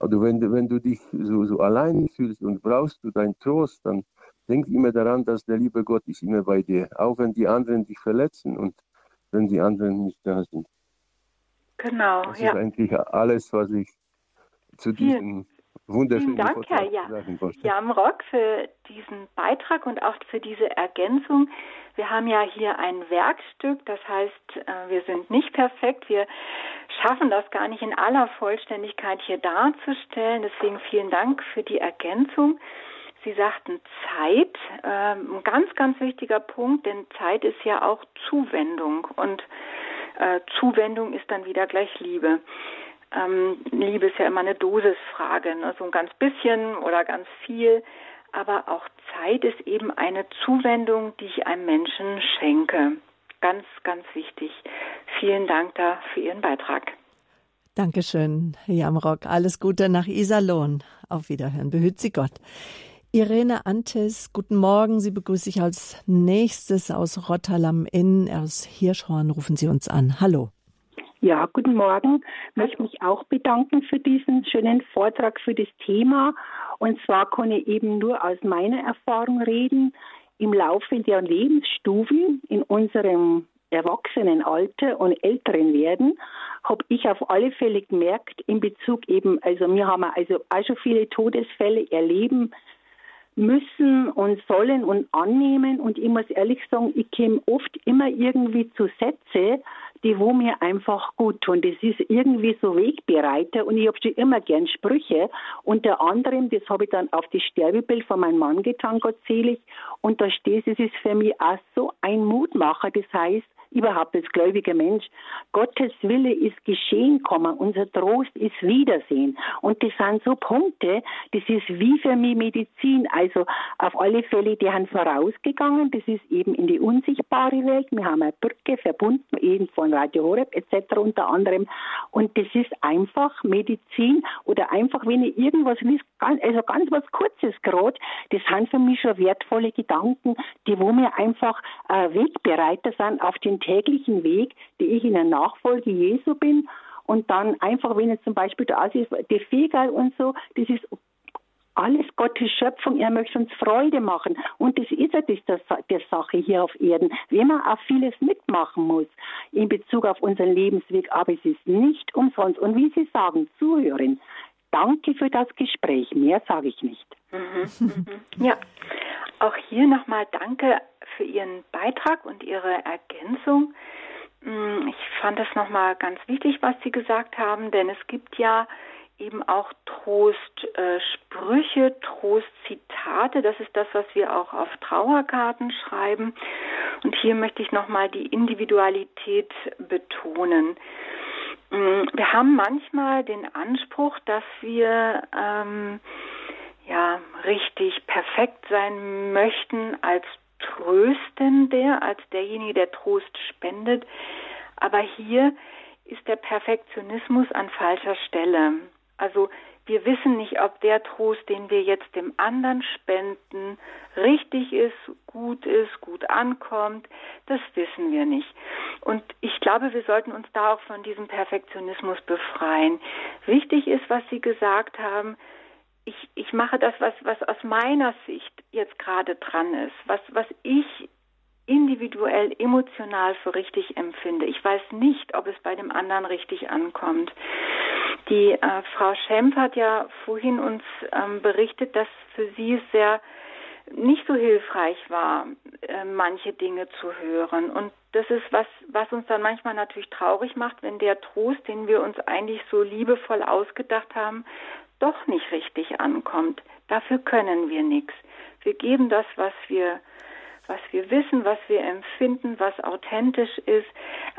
oder wenn du, wenn du dich so, so allein fühlst und brauchst du deinen Trost, dann denk immer daran, dass der liebe Gott ist immer bei dir, auch wenn die anderen dich verletzen und wenn die anderen nicht da sind. Genau, das ja. ist eigentlich alles, was ich zu diesem wunderschönen Vielen Dank, Herr ja. Jamrock, für diesen Beitrag und auch für diese Ergänzung. Wir haben ja hier ein Werkstück, das heißt, äh, wir sind nicht perfekt. Wir schaffen das gar nicht in aller Vollständigkeit hier darzustellen. Deswegen vielen Dank für die Ergänzung. Sie sagten Zeit, ähm, ein ganz, ganz wichtiger Punkt, denn Zeit ist ja auch Zuwendung und äh, Zuwendung ist dann wieder gleich Liebe. Ähm, Liebe ist ja immer eine Dosisfrage, ne? so ein ganz bisschen oder ganz viel. Aber auch Zeit ist eben eine Zuwendung, die ich einem Menschen schenke. Ganz, ganz wichtig. Vielen Dank da für Ihren Beitrag. Dankeschön, Jamrock. Alles Gute nach Iserlohn. Auf Wiederhören. Behüt Sie Gott. Irene Antes, guten Morgen. Sie begrüße ich als nächstes aus Rotterdam Inn, aus Hirschhorn. Rufen Sie uns an. Hallo. Ja, guten Morgen. Ich möchte mich auch bedanken für diesen schönen Vortrag für das Thema. Und zwar kann ich eben nur aus meiner Erfahrung reden. Im Laufe der Lebensstufen in unserem Erwachsenenalter und älteren werden, habe ich auf alle Fälle gemerkt, in Bezug eben, also wir haben also auch schon viele Todesfälle erleben müssen und sollen und annehmen. Und ich muss ehrlich sagen, ich komme oft immer irgendwie zu Sätze, die wo mir einfach gut tun. Das ist irgendwie so Wegbereiter und ich habe schon immer gern Sprüche. Unter anderem, das habe ich dann auf das Sterbebild von meinem Mann getan, Gott selig. Und da steht, es ist für mich auch so ein Mutmacher. Das heißt, überhaupt als gläubiger Mensch, Gottes Wille ist geschehen kommen, unser Trost ist Wiedersehen. Und das sind so Punkte, das ist wie für mich Medizin. Also auf alle Fälle, die haben vorausgegangen, das ist eben in die unsichtbare Welt. Wir haben eine Brücke verbunden, eben von Radio Horeb etc. unter anderem. Und das ist einfach Medizin oder einfach, wenn ich irgendwas liest, also ganz was Kurzes gerade, das sind für mich schon wertvolle Gedanken, die wo mir einfach äh, Wegbereiter sind auf den täglichen Weg, die ich in der Nachfolge Jesu bin. Und dann einfach, wenn jetzt zum Beispiel da ist, die Fegal und so, das ist alles Gottes Schöpfung, er möchte uns Freude machen. Und das ist ja das der, Sache hier auf Erden. Wenn man auch vieles mitmachen muss in Bezug auf unseren Lebensweg, aber es ist nicht umsonst. Und wie Sie sagen, zuhören. Danke für das Gespräch. Mehr sage ich nicht. Mhm, mhm. Ja, auch hier nochmal danke für Ihren Beitrag und Ihre Ergänzung. Mm, ich fand das nochmal ganz wichtig, was Sie gesagt haben, denn es gibt ja eben auch Trostsprüche, äh, Trostzitate. Das ist das, was wir auch auf Trauerkarten schreiben. Und hier möchte ich nochmal die Individualität betonen. Mm, wir haben manchmal den Anspruch, dass wir ähm, ja richtig perfekt sein möchten als Tröstende, als derjenige, der Trost spendet. Aber hier ist der Perfektionismus an falscher Stelle. Also wir wissen nicht, ob der Trost, den wir jetzt dem anderen spenden, richtig ist, gut ist, gut ankommt. Das wissen wir nicht. Und ich glaube, wir sollten uns da auch von diesem Perfektionismus befreien. Wichtig ist, was Sie gesagt haben, ich, ich mache das, was, was aus meiner Sicht jetzt gerade dran ist, was, was ich individuell, emotional für richtig empfinde. Ich weiß nicht, ob es bei dem anderen richtig ankommt. Die äh, Frau Schemp hat ja vorhin uns ähm, berichtet, dass für sie es sehr nicht so hilfreich war, äh, manche Dinge zu hören. Und das ist was, was uns dann manchmal natürlich traurig macht, wenn der Trost, den wir uns eigentlich so liebevoll ausgedacht haben, doch nicht richtig ankommt. Dafür können wir nichts. Wir geben das, was wir, was wir wissen, was wir empfinden, was authentisch ist,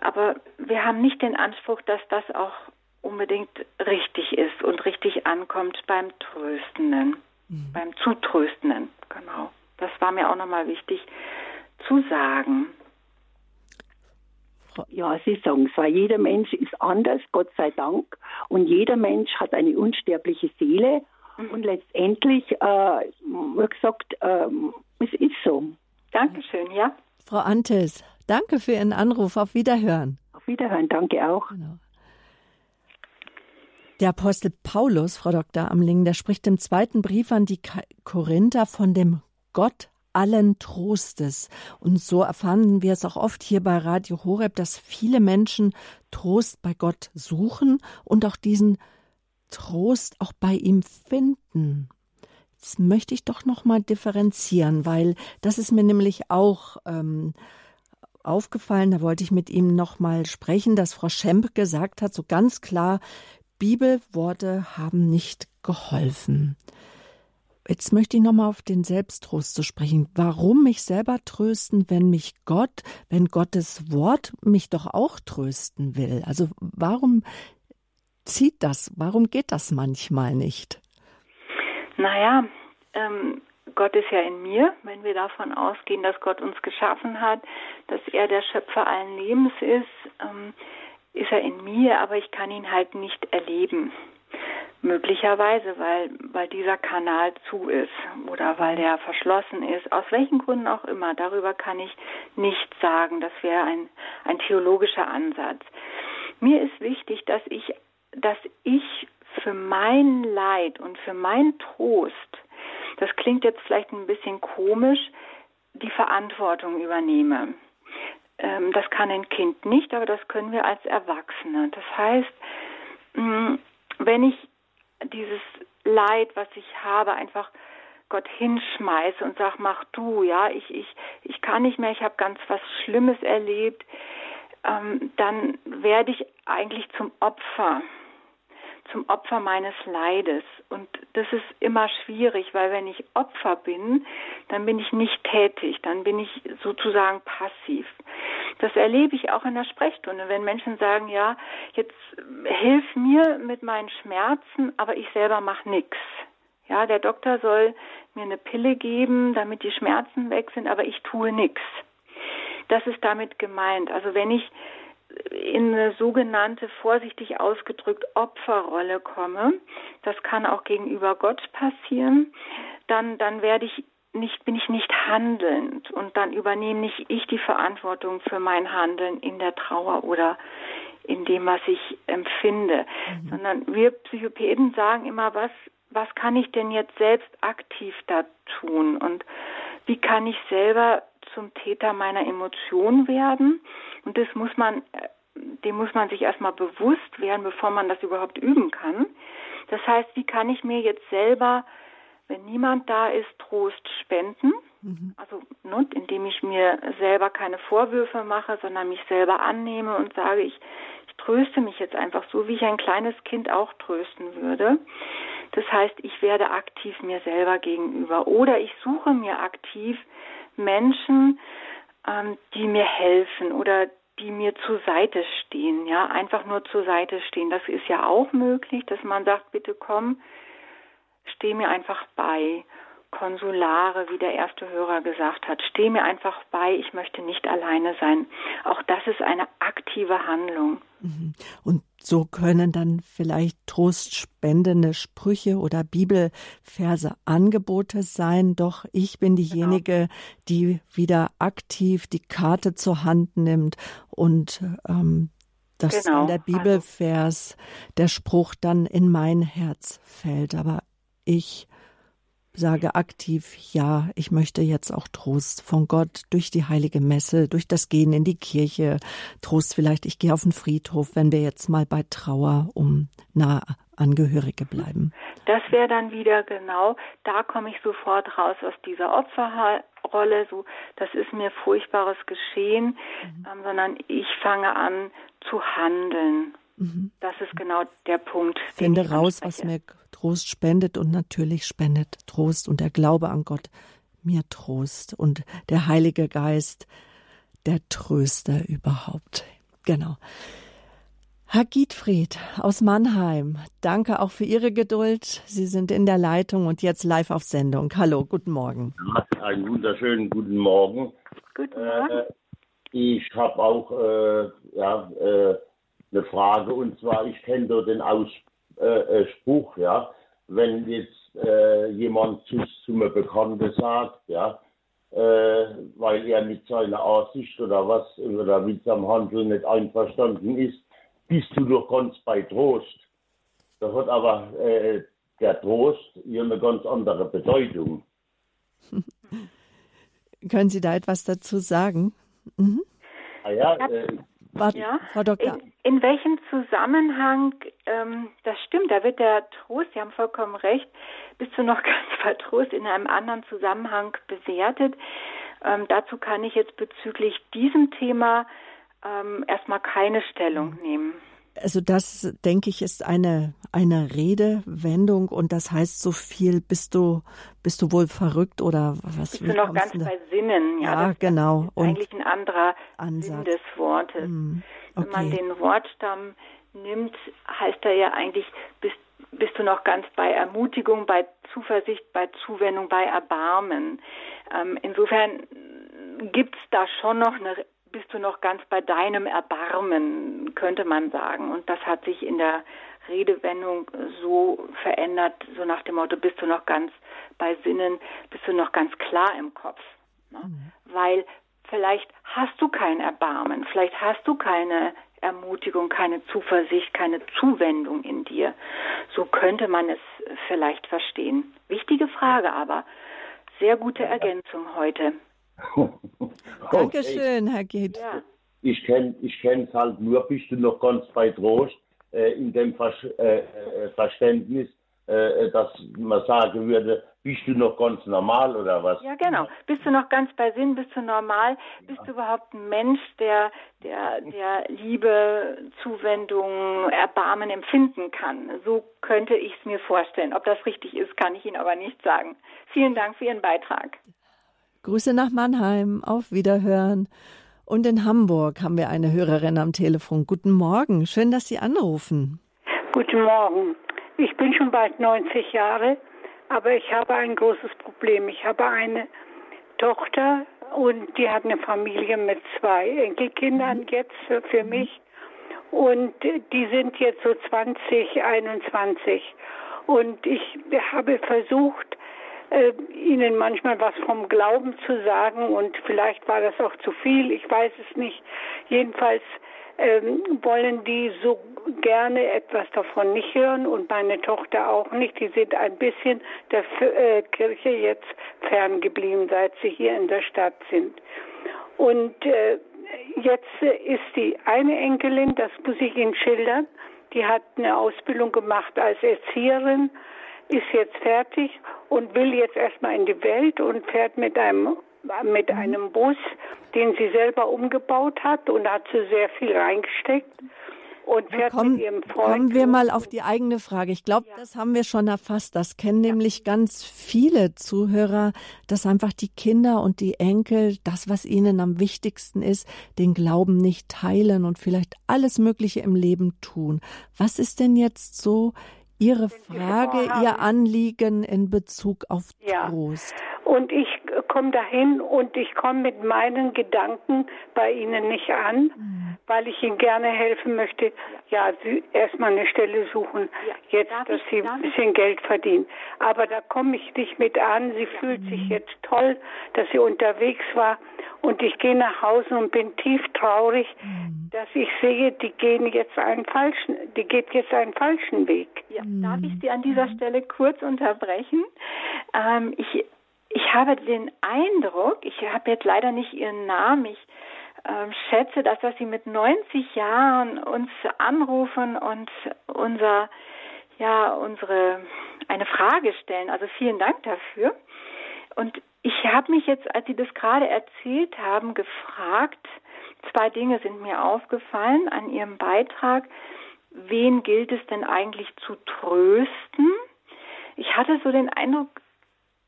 aber wir haben nicht den Anspruch, dass das auch unbedingt richtig ist und richtig ankommt beim Tröstenden, mhm. beim Zutröstenden. Genau. Das war mir auch nochmal wichtig zu sagen. Ja, Sie sagen es, weil jeder Mensch ist anders, Gott sei Dank. Und jeder Mensch hat eine unsterbliche Seele. Mhm. Und letztendlich, äh, wie gesagt, äh, es ist so. Dankeschön, ja. Frau Antes, danke für Ihren Anruf. Auf Wiederhören. Auf Wiederhören, danke auch. Genau. Der Apostel Paulus, Frau Dr. Amling, der spricht im zweiten Brief an die Korinther von dem Gott allen Trostes. Und so erfahren wir es auch oft hier bei Radio Horeb, dass viele Menschen Trost bei Gott suchen und auch diesen Trost auch bei ihm finden. Jetzt möchte ich doch noch mal differenzieren, weil das ist mir nämlich auch ähm, aufgefallen. Da wollte ich mit ihm noch mal sprechen, dass Frau Schemp gesagt hat, so ganz klar, Bibelworte haben nicht geholfen. Jetzt möchte ich nochmal auf den Selbsttrost zu sprechen. Warum mich selber trösten, wenn mich Gott, wenn Gottes Wort mich doch auch trösten will? Also warum zieht das? Warum geht das manchmal nicht? Naja, ähm, Gott ist ja in mir, wenn wir davon ausgehen, dass Gott uns geschaffen hat, dass er der Schöpfer allen Lebens ist, ähm, ist er in mir, aber ich kann ihn halt nicht erleben. Möglicherweise, weil, weil dieser Kanal zu ist oder weil der verschlossen ist, aus welchen Gründen auch immer. Darüber kann ich nichts sagen. Das wäre ein, ein theologischer Ansatz. Mir ist wichtig, dass ich, dass ich für mein Leid und für meinen Trost, das klingt jetzt vielleicht ein bisschen komisch, die Verantwortung übernehme. Ähm, das kann ein Kind nicht, aber das können wir als Erwachsene. Das heißt, mm, wenn ich dieses Leid, was ich habe, einfach Gott hinschmeiße und sag, mach du, ja, ich, ich, ich kann nicht mehr, ich habe ganz was Schlimmes erlebt, ähm, dann werde ich eigentlich zum Opfer zum Opfer meines Leides. Und das ist immer schwierig, weil wenn ich Opfer bin, dann bin ich nicht tätig, dann bin ich sozusagen passiv. Das erlebe ich auch in der Sprechstunde, wenn Menschen sagen, ja, jetzt hilf mir mit meinen Schmerzen, aber ich selber mache nichts. Ja, der Doktor soll mir eine Pille geben, damit die Schmerzen weg sind, aber ich tue nichts. Das ist damit gemeint. Also wenn ich in eine sogenannte, vorsichtig ausgedrückt, Opferrolle komme, das kann auch gegenüber Gott passieren, dann, dann werde ich nicht, bin ich nicht handelnd und dann übernehme nicht ich die Verantwortung für mein Handeln in der Trauer oder in dem, was ich empfinde, mhm. sondern wir Psychopäden sagen immer, was, was kann ich denn jetzt selbst aktiv da tun? Und wie kann ich selber zum Täter meiner Emotionen werden. Und das muss man, dem muss man sich erstmal bewusst werden, bevor man das überhaupt üben kann. Das heißt, wie kann ich mir jetzt selber, wenn niemand da ist, Trost spenden? Mhm. Also, ne, indem ich mir selber keine Vorwürfe mache, sondern mich selber annehme und sage, ich, ich tröste mich jetzt einfach so, wie ich ein kleines Kind auch trösten würde. Das heißt, ich werde aktiv mir selber gegenüber oder ich suche mir aktiv Menschen, ähm, die mir helfen oder die mir zur Seite stehen, ja, einfach nur zur Seite stehen. Das ist ja auch möglich, dass man sagt, bitte komm, steh mir einfach bei. Konsulare, wie der erste Hörer gesagt hat, steh mir einfach bei, ich möchte nicht alleine sein. Auch das ist eine aktive Handlung. Mhm. Und so können dann vielleicht trostspendende Sprüche oder Bibelverse Angebote sein. Doch ich bin diejenige, genau. die wieder aktiv die Karte zur Hand nimmt und ähm, dass genau. dann der also Bibelvers, der Spruch dann in mein Herz fällt. Aber ich sage aktiv, ja, ich möchte jetzt auch Trost von Gott durch die heilige Messe, durch das Gehen in die Kirche. Trost vielleicht, ich gehe auf den Friedhof, wenn wir jetzt mal bei Trauer um nahe Angehörige bleiben. Das wäre dann wieder genau, da komme ich sofort raus aus dieser Opferrolle, so, das ist mir furchtbares Geschehen, mhm. ähm, sondern ich fange an zu handeln. Mhm. Das ist genau der Punkt. Finde raus, was mir Trost spendet und natürlich spendet Trost und der Glaube an Gott mir Trost und der Heilige Geist der Tröster überhaupt. Genau. Herr Giedfried aus Mannheim, danke auch für Ihre Geduld. Sie sind in der Leitung und jetzt live auf Sendung. Hallo, guten Morgen. Einen wunderschönen guten Morgen. Guten Morgen. Äh, ich habe auch äh, ja, äh, eine Frage und zwar, ich kenne so den Ausspruch, äh, ja, wenn jetzt äh, jemand zu, zu mir Bekannte sagt, ja, äh, weil er mit seiner Aussicht oder was oder mit seinem Handeln nicht einverstanden ist, bist du doch ganz bei Trost. Da hat aber äh, der Trost hier eine ganz andere Bedeutung. [LAUGHS] Können Sie da etwas dazu sagen? Mhm. Ah ja, äh, Warte, ja. Frau Doktor. In, in welchem Zusammenhang, ähm, das stimmt, da wird der Trost, Sie haben vollkommen recht, bist du noch [LAUGHS] ganz vertrost in einem anderen Zusammenhang bewertet. Ähm, dazu kann ich jetzt bezüglich diesem Thema ähm, erstmal keine Stellung nehmen. Also das, denke ich, ist eine, eine Redewendung und das heißt so viel, bist du, bist du wohl verrückt oder was? Bist du noch ganz bei Sinnen, ja. Ja, genau. Ist eigentlich ein anderer Ansatz. Sinn des Wortes. Mm, okay. Wenn man den Wortstamm nimmt, heißt er ja eigentlich, bist, bist du noch ganz bei Ermutigung, bei Zuversicht, bei Zuwendung, bei Erbarmen. Ähm, insofern gibt es da schon noch eine bist du noch ganz bei deinem Erbarmen, könnte man sagen. Und das hat sich in der Redewendung so verändert, so nach dem Motto, bist du noch ganz bei Sinnen, bist du noch ganz klar im Kopf. Ne? Mhm. Weil vielleicht hast du kein Erbarmen, vielleicht hast du keine Ermutigung, keine Zuversicht, keine Zuwendung in dir. So könnte man es vielleicht verstehen. Wichtige Frage aber. Sehr gute Ergänzung heute. [LAUGHS] Dankeschön, Herr Geht. Ja. Ich kenne ich es halt nur, bist du noch ganz bei Trost, äh, in dem Ver äh, äh, Verständnis, äh, dass man sagen würde, bist du noch ganz normal oder was? Ja, genau. Bist du noch ganz bei Sinn? Bist du normal? Bist du überhaupt ein Mensch, der, der, der Liebe, Zuwendung, Erbarmen empfinden kann? So könnte ich es mir vorstellen. Ob das richtig ist, kann ich Ihnen aber nicht sagen. Vielen Dank für Ihren Beitrag. Grüße nach Mannheim. Auf Wiederhören. Und in Hamburg haben wir eine Hörerin am Telefon. Guten Morgen. Schön, dass Sie anrufen. Guten Morgen. Ich bin schon bald 90 Jahre aber ich habe ein großes Problem. Ich habe eine Tochter und die hat eine Familie mit zwei Enkelkindern mhm. jetzt für, mhm. mich. Und die sind jetzt so 20, 21. Und ich habe versucht, äh, ihnen manchmal was vom Glauben zu sagen und vielleicht war das auch zu viel, ich weiß es nicht. Jedenfalls ähm, wollen die so gerne etwas davon nicht hören und meine Tochter auch nicht. Die sind ein bisschen der äh, Kirche jetzt ferngeblieben, seit sie hier in der Stadt sind. Und äh, jetzt ist die eine Enkelin, das muss ich Ihnen schildern, die hat eine Ausbildung gemacht als Erzieherin, ist jetzt fertig und will jetzt erstmal in die Welt und fährt mit einem mit mhm. einem Bus, den sie selber umgebaut hat und hat sie sehr viel reingesteckt. Und fährt komm, mit ihrem Freund. Kommen wir mal auf die eigene Frage. Ich glaube, ja. das haben wir schon erfasst. Das kennen ja. nämlich ganz viele Zuhörer, dass einfach die Kinder und die Enkel das, was ihnen am wichtigsten ist, den Glauben nicht teilen und vielleicht alles Mögliche im Leben tun. Was ist denn jetzt so Ihre Frage, Ihr Anliegen in Bezug auf Trost? Und ich komme dahin und ich komme mit meinen Gedanken bei Ihnen nicht an, mhm. weil ich Ihnen gerne helfen möchte. Ja, Sie erstmal eine Stelle suchen, ja. jetzt, darf dass ich, Sie ein bisschen ich? Geld verdienen. Aber da komme ich nicht mit an. Sie ja. fühlt mhm. sich jetzt toll, dass sie unterwegs war. Und ich gehe nach Hause und bin tief traurig, mhm. dass ich sehe, die gehen jetzt einen falschen, die geht jetzt einen falschen Weg. Ja, darf ich Sie an dieser mhm. Stelle kurz unterbrechen? Ähm, ich ich habe den Eindruck, ich habe jetzt leider nicht Ihren Namen, ich äh, schätze, dass, dass Sie mit 90 Jahren uns anrufen und unser, ja, unsere, eine Frage stellen. Also vielen Dank dafür. Und ich habe mich jetzt, als Sie das gerade erzählt haben, gefragt, zwei Dinge sind mir aufgefallen an Ihrem Beitrag. Wen gilt es denn eigentlich zu trösten? Ich hatte so den Eindruck,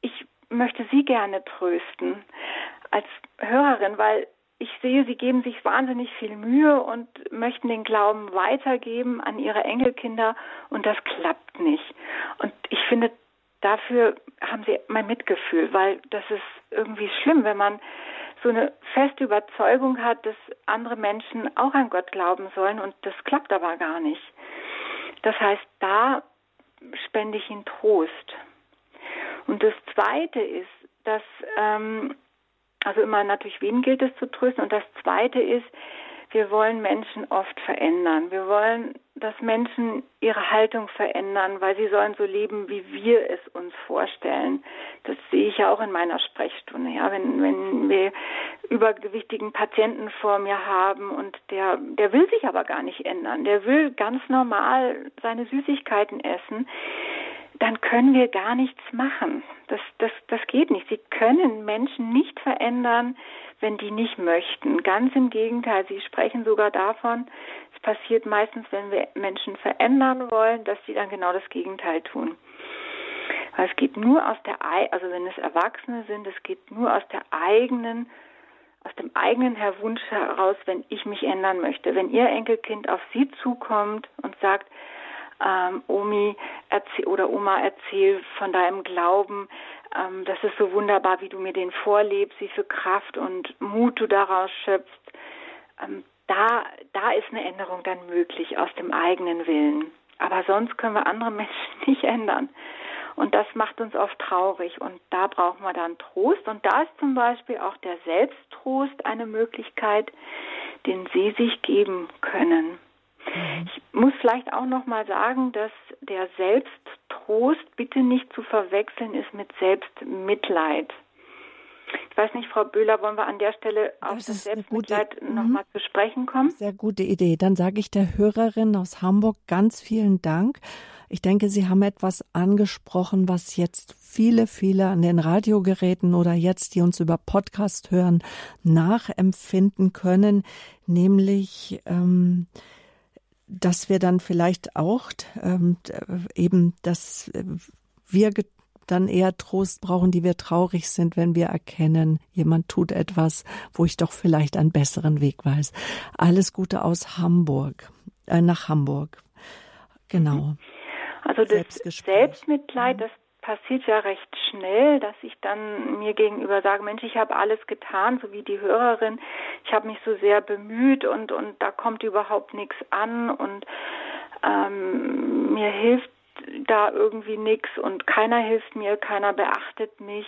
ich möchte Sie gerne trösten als Hörerin, weil ich sehe, Sie geben sich wahnsinnig viel Mühe und möchten den Glauben weitergeben an Ihre Enkelkinder und das klappt nicht. Und ich finde, dafür haben Sie mein Mitgefühl, weil das ist irgendwie schlimm, wenn man so eine feste Überzeugung hat, dass andere Menschen auch an Gott glauben sollen und das klappt aber gar nicht. Das heißt, da spende ich Ihnen Trost. Und das Zweite ist, dass, ähm, also immer natürlich, wen gilt es zu trösten? Und das Zweite ist, wir wollen Menschen oft verändern. Wir wollen, dass Menschen ihre Haltung verändern, weil sie sollen so leben, wie wir es uns vorstellen. Das sehe ich ja auch in meiner Sprechstunde. Ja, wenn, wenn wir übergewichtigen Patienten vor mir haben und der, der will sich aber gar nicht ändern. Der will ganz normal seine Süßigkeiten essen dann können wir gar nichts machen. Das, das, das geht nicht. Sie können Menschen nicht verändern, wenn die nicht möchten. Ganz im Gegenteil, Sie sprechen sogar davon, es passiert meistens, wenn wir Menschen verändern wollen, dass sie dann genau das Gegenteil tun. Weil es geht nur aus der, also wenn es Erwachsene sind, es geht nur aus der eigenen, aus dem eigenen Wunsch heraus, wenn ich mich ändern möchte. Wenn Ihr Enkelkind auf Sie zukommt und sagt, ähm, Omi erzähl, oder Oma erzähl von deinem Glauben. Ähm, das ist so wunderbar, wie du mir den vorlebst, wie viel Kraft und Mut du daraus schöpfst. Ähm, da, da ist eine Änderung dann möglich aus dem eigenen Willen. Aber sonst können wir andere Menschen [LAUGHS] nicht ändern. Und das macht uns oft traurig. Und da brauchen wir dann Trost. Und da ist zum Beispiel auch der Selbsttrost eine Möglichkeit, den Sie sich geben können. Ich muss vielleicht auch noch mal sagen, dass der Selbsttrost bitte nicht zu verwechseln ist mit Selbstmitleid. Ich weiß nicht, Frau Böhler, wollen wir an der Stelle auf das, das Selbstmitleid noch mal zu sprechen kommen? Sehr gute Idee. Dann sage ich der Hörerin aus Hamburg ganz vielen Dank. Ich denke, Sie haben etwas angesprochen, was jetzt viele, viele an den Radiogeräten oder jetzt, die uns über Podcast hören, nachempfinden können, nämlich ähm, dass wir dann vielleicht auch ähm, eben, dass wir dann eher Trost brauchen, die wir traurig sind, wenn wir erkennen, jemand tut etwas, wo ich doch vielleicht einen besseren Weg weiß. Alles Gute aus Hamburg, äh, nach Hamburg. Genau. Mhm. Also das Selbstmitleid, das passiert ja recht schnell, dass ich dann mir gegenüber sage, Mensch, ich habe alles getan, so wie die Hörerin, ich habe mich so sehr bemüht und und da kommt überhaupt nichts an und ähm, mir hilft da irgendwie nichts und keiner hilft mir, keiner beachtet mich.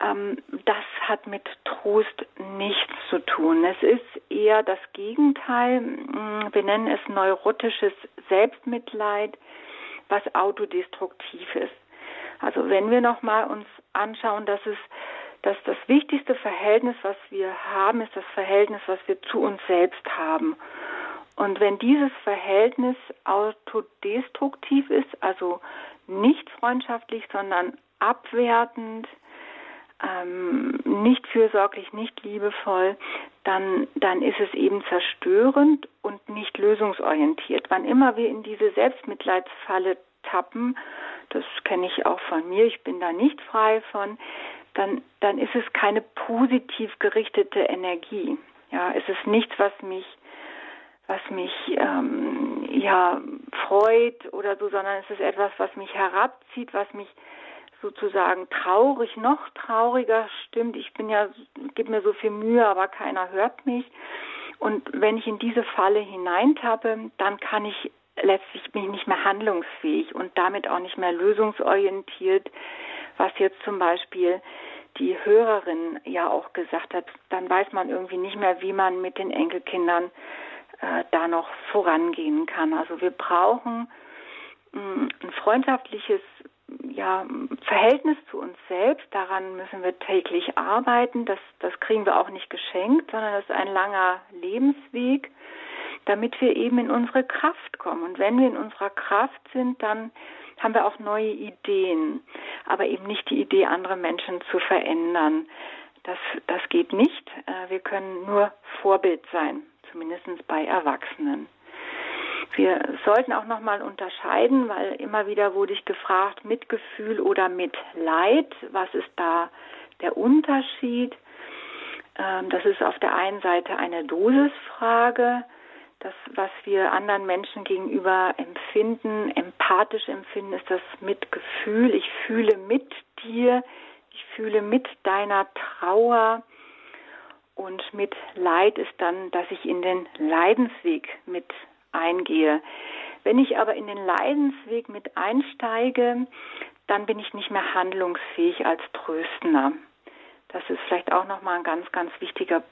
Ähm, das hat mit Trost nichts zu tun. Es ist eher das Gegenteil. Mm, wir nennen es neurotisches Selbstmitleid, was autodestruktiv ist. Also wenn wir nochmal uns anschauen, dass es dass das wichtigste Verhältnis, was wir haben, ist das Verhältnis, was wir zu uns selbst haben. Und wenn dieses Verhältnis autodestruktiv ist, also nicht freundschaftlich, sondern abwertend, ähm, nicht fürsorglich, nicht liebevoll, dann, dann ist es eben zerstörend und nicht lösungsorientiert. Wann immer wir in diese Selbstmitleidsfalle tappen, das kenne ich auch von mir, ich bin da nicht frei von, dann, dann ist es keine positiv gerichtete Energie. Ja, es ist nichts, was mich was mich ähm, ja freut oder so, sondern es ist etwas, was mich herabzieht, was mich sozusagen traurig, noch trauriger stimmt. Ich bin ja, gebe mir so viel Mühe, aber keiner hört mich. Und wenn ich in diese Falle hineintappe, dann kann ich letztlich bin ich nicht mehr handlungsfähig und damit auch nicht mehr lösungsorientiert, was jetzt zum Beispiel die Hörerin ja auch gesagt hat, dann weiß man irgendwie nicht mehr, wie man mit den Enkelkindern äh, da noch vorangehen kann. Also wir brauchen mh, mm, ein freundschaftliches ja, Verhältnis zu uns selbst. Daran müssen wir täglich arbeiten. Das, das kriegen wir auch nicht geschenkt, sondern das ist ein langer Lebensweg, damit wir eben in unsere Kraft kommen. Und wenn wir in unserer Kraft sind, dann haben wir auch neue Ideen, aber eben nicht die Idee, andere Menschen zu verändern. Das, das geht nicht. Äh, wir können nur Vorbild sein zumindest bei Erwachsenen. Wir sollten auch nochmal unterscheiden, weil immer wieder wurde ich gefragt, Mitgefühl oder Mitleid. Was ist da der Unterschied? Ähm, das ist auf der einen Seite eine Dosisfrage. Das, was wir anderen Menschen gegenüber empfinden, empathisch empfinden, ist das Mitgefühl. Ich fühle mit dir, ich fühle mit deiner Trauer. Und mit Leid ist dann, dass ich in den Leidensweg mit eingehe. Wenn ich aber in den Leidensweg mit einsteige, dann bin ich nicht mehr handlungsfähig als Tröstender. Das ist vielleicht auch nochmal ein ganz, ganz wichtiger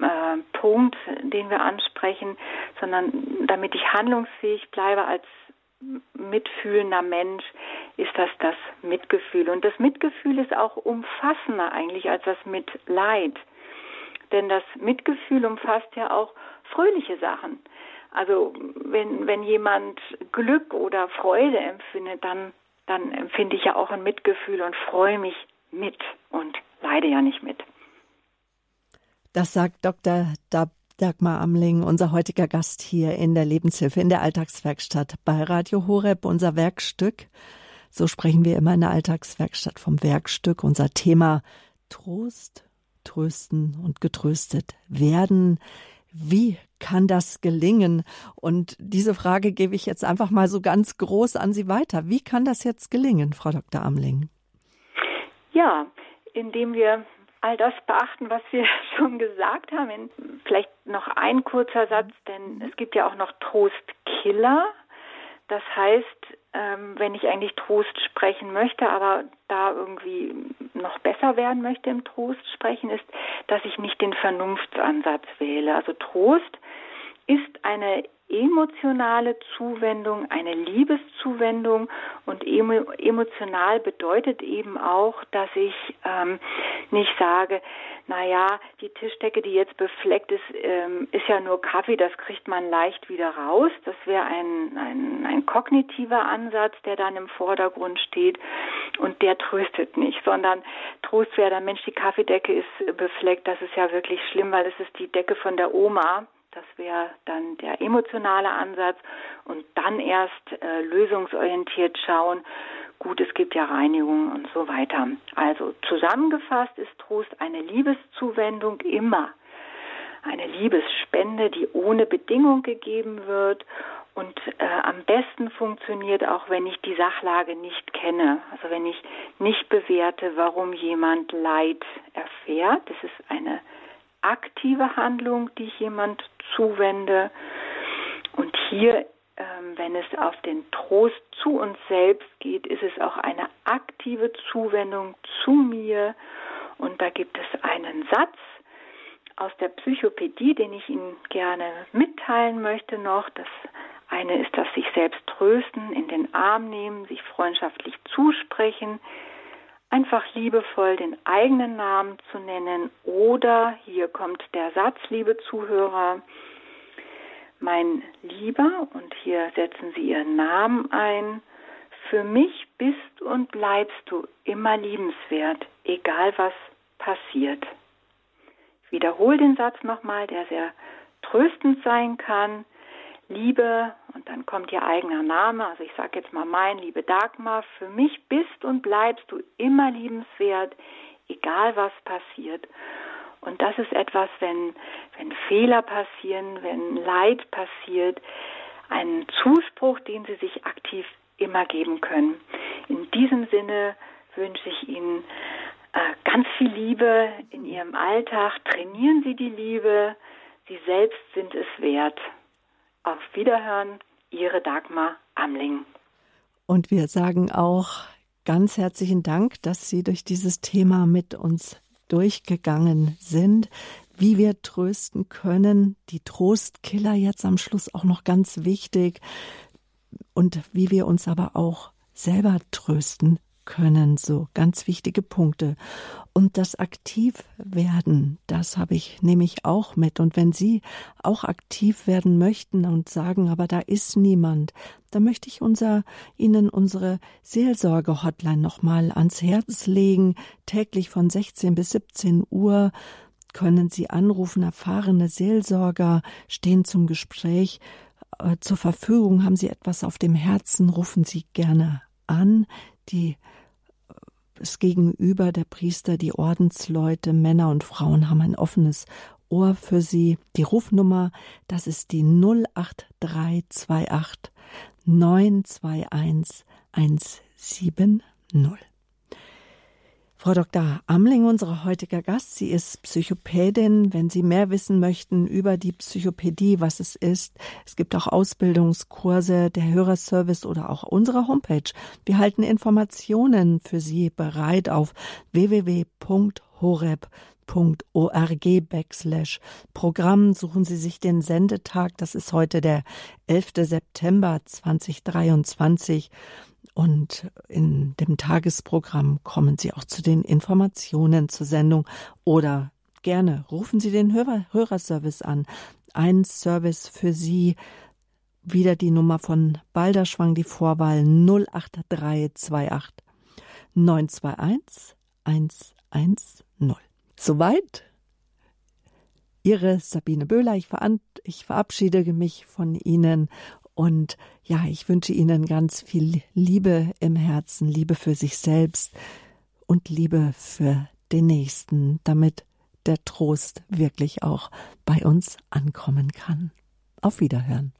äh, Punkt, den wir ansprechen, sondern damit ich handlungsfähig bleibe als mitfühlender Mensch, ist das das Mitgefühl. Und das Mitgefühl ist auch umfassender eigentlich als das Mitleid. Denn das Mitgefühl umfasst ja auch fröhliche Sachen. Also wenn, wenn jemand Glück oder Freude empfindet, dann, dann empfinde ich ja auch ein Mitgefühl und freue mich mit und leide ja nicht mit. Das sagt Dr. Dagmar Amling, unser heutiger Gast hier in der Lebenshilfe in der Alltagswerkstatt bei Radio Horeb, unser Werkstück. So sprechen wir immer in der Alltagswerkstatt vom Werkstück. Unser Thema Trost, trösten und getröstet werden. Wie kann das gelingen? Und diese Frage gebe ich jetzt einfach mal so ganz groß an Sie weiter. Wie kann das jetzt gelingen, Frau Dr. Amling? Ja, indem wir all das beachten, was wir [LAUGHS] schon gesagt haben. Vielleicht noch ein kurzer Satz, denn es gibt ja auch noch Trostkiller. Das heißt, ähm, wenn ich eigentlich Trost sprechen möchte, aber da irgendwie noch besser werden möchte im Trost sprechen, ist, dass ich nicht den Vernunftsansatz wähle. Also Trost ist eine emotionale Zuwendung, eine Liebeszuwendung. Und emo emotional bedeutet eben auch, dass ich ähm, nicht sage, naja, die Tischdecke, die jetzt befleckt ist, ähm, ist ja nur Kaffee, das kriegt man leicht wieder raus. Das wäre ein, ein, ein kognitiver Ansatz, der dann im Vordergrund steht. Und der tröstet nicht, sondern Trost wäre dann, Mensch, die Kaffeedecke ist befleckt, das ist ja wirklich schlimm, weil das ist die Decke von der Oma das wäre dann der emotionale Ansatz und dann erst äh, lösungsorientiert schauen. Gut, es gibt ja Reinigung und so weiter. Also zusammengefasst ist Trost eine Liebeszuwendung immer. Eine Liebesspende, die ohne Bedingung gegeben wird und äh, am besten funktioniert auch, wenn ich die Sachlage nicht kenne. Also wenn ich nicht bewerte, warum jemand Leid erfährt. Das ist eine aktive Handlung, die ich jemand zuwende. Und hier, ähm, wenn es auf den Trost zu uns selbst geht, ist es auch eine aktive Zuwendung zu mir. Und da gibt es einen Satz aus der Psychopädie, den ich Ihnen gerne mitteilen möchte noch. Das eine ist das sich selbst trösten, in den Arm nehmen, sich freundschaftlich zusprechen, einfach liebevoll den eigenen Namen zu nennen oder hier kommt der Satz, liebe Zuhörer, mein Lieber, und hier setzen Sie Ihren Namen ein, für mich bist und bleibst du immer liebenswert, egal was passiert. Ich wiederhole den Satz nochmal, der sehr tröstend sein kann. Liebe, und dann kommt ihr eigener Name, also ich sage jetzt mal mein, liebe Dagmar, für mich bist und bleibst du immer liebenswert, egal was passiert. Und das ist etwas, wenn, wenn Fehler passieren, wenn Leid passiert, ein Zuspruch, den Sie sich aktiv immer geben können. In diesem Sinne wünsche ich Ihnen äh, ganz viel Liebe in Ihrem Alltag. Trainieren Sie die Liebe. Sie selbst sind es wert. Auf Wiederhören, Ihre Dagmar Amling. Und wir sagen auch ganz herzlichen Dank, dass Sie durch dieses Thema mit uns durchgegangen sind, wie wir trösten können. Die Trostkiller jetzt am Schluss auch noch ganz wichtig. Und wie wir uns aber auch selber trösten können, so ganz wichtige Punkte. Und das Aktivwerden, das habe ich, nehme ich auch mit. Und wenn Sie auch aktiv werden möchten und sagen, aber da ist niemand, da möchte ich unser, Ihnen unsere Seelsorge-Hotline nochmal ans Herz legen. Täglich von 16 bis 17 Uhr können Sie anrufen. Erfahrene Seelsorger stehen zum Gespräch äh, zur Verfügung. Haben Sie etwas auf dem Herzen, rufen Sie gerne an. Die das Gegenüber der Priester, die Ordensleute, Männer und Frauen haben ein offenes Ohr für sie. Die Rufnummer, das ist die 08328 921 170. Frau Dr. Amling, unsere heutige Gast, sie ist Psychopädin. Wenn Sie mehr wissen möchten über die Psychopädie, was es ist, es gibt auch Ausbildungskurse, der Hörerservice oder auch unsere Homepage. Wir halten Informationen für Sie bereit auf www.horeb.org backslash Programm. Suchen Sie sich den Sendetag. Das ist heute der 11. September 2023. Und in dem Tagesprogramm kommen Sie auch zu den Informationen zur Sendung oder gerne rufen Sie den Hörer Hörerservice an. Ein Service für Sie. Wieder die Nummer von Balderschwang, die Vorwahl 08328 921 110. Soweit Ihre Sabine Böhler. Ich, verabschiede mich von Ihnen und ja, ich wünsche Ihnen ganz viel Liebe im Herzen, Liebe für sich selbst und Liebe für den Nächsten, damit der Trost wirklich auch bei uns ankommen kann. Auf Wiederhören.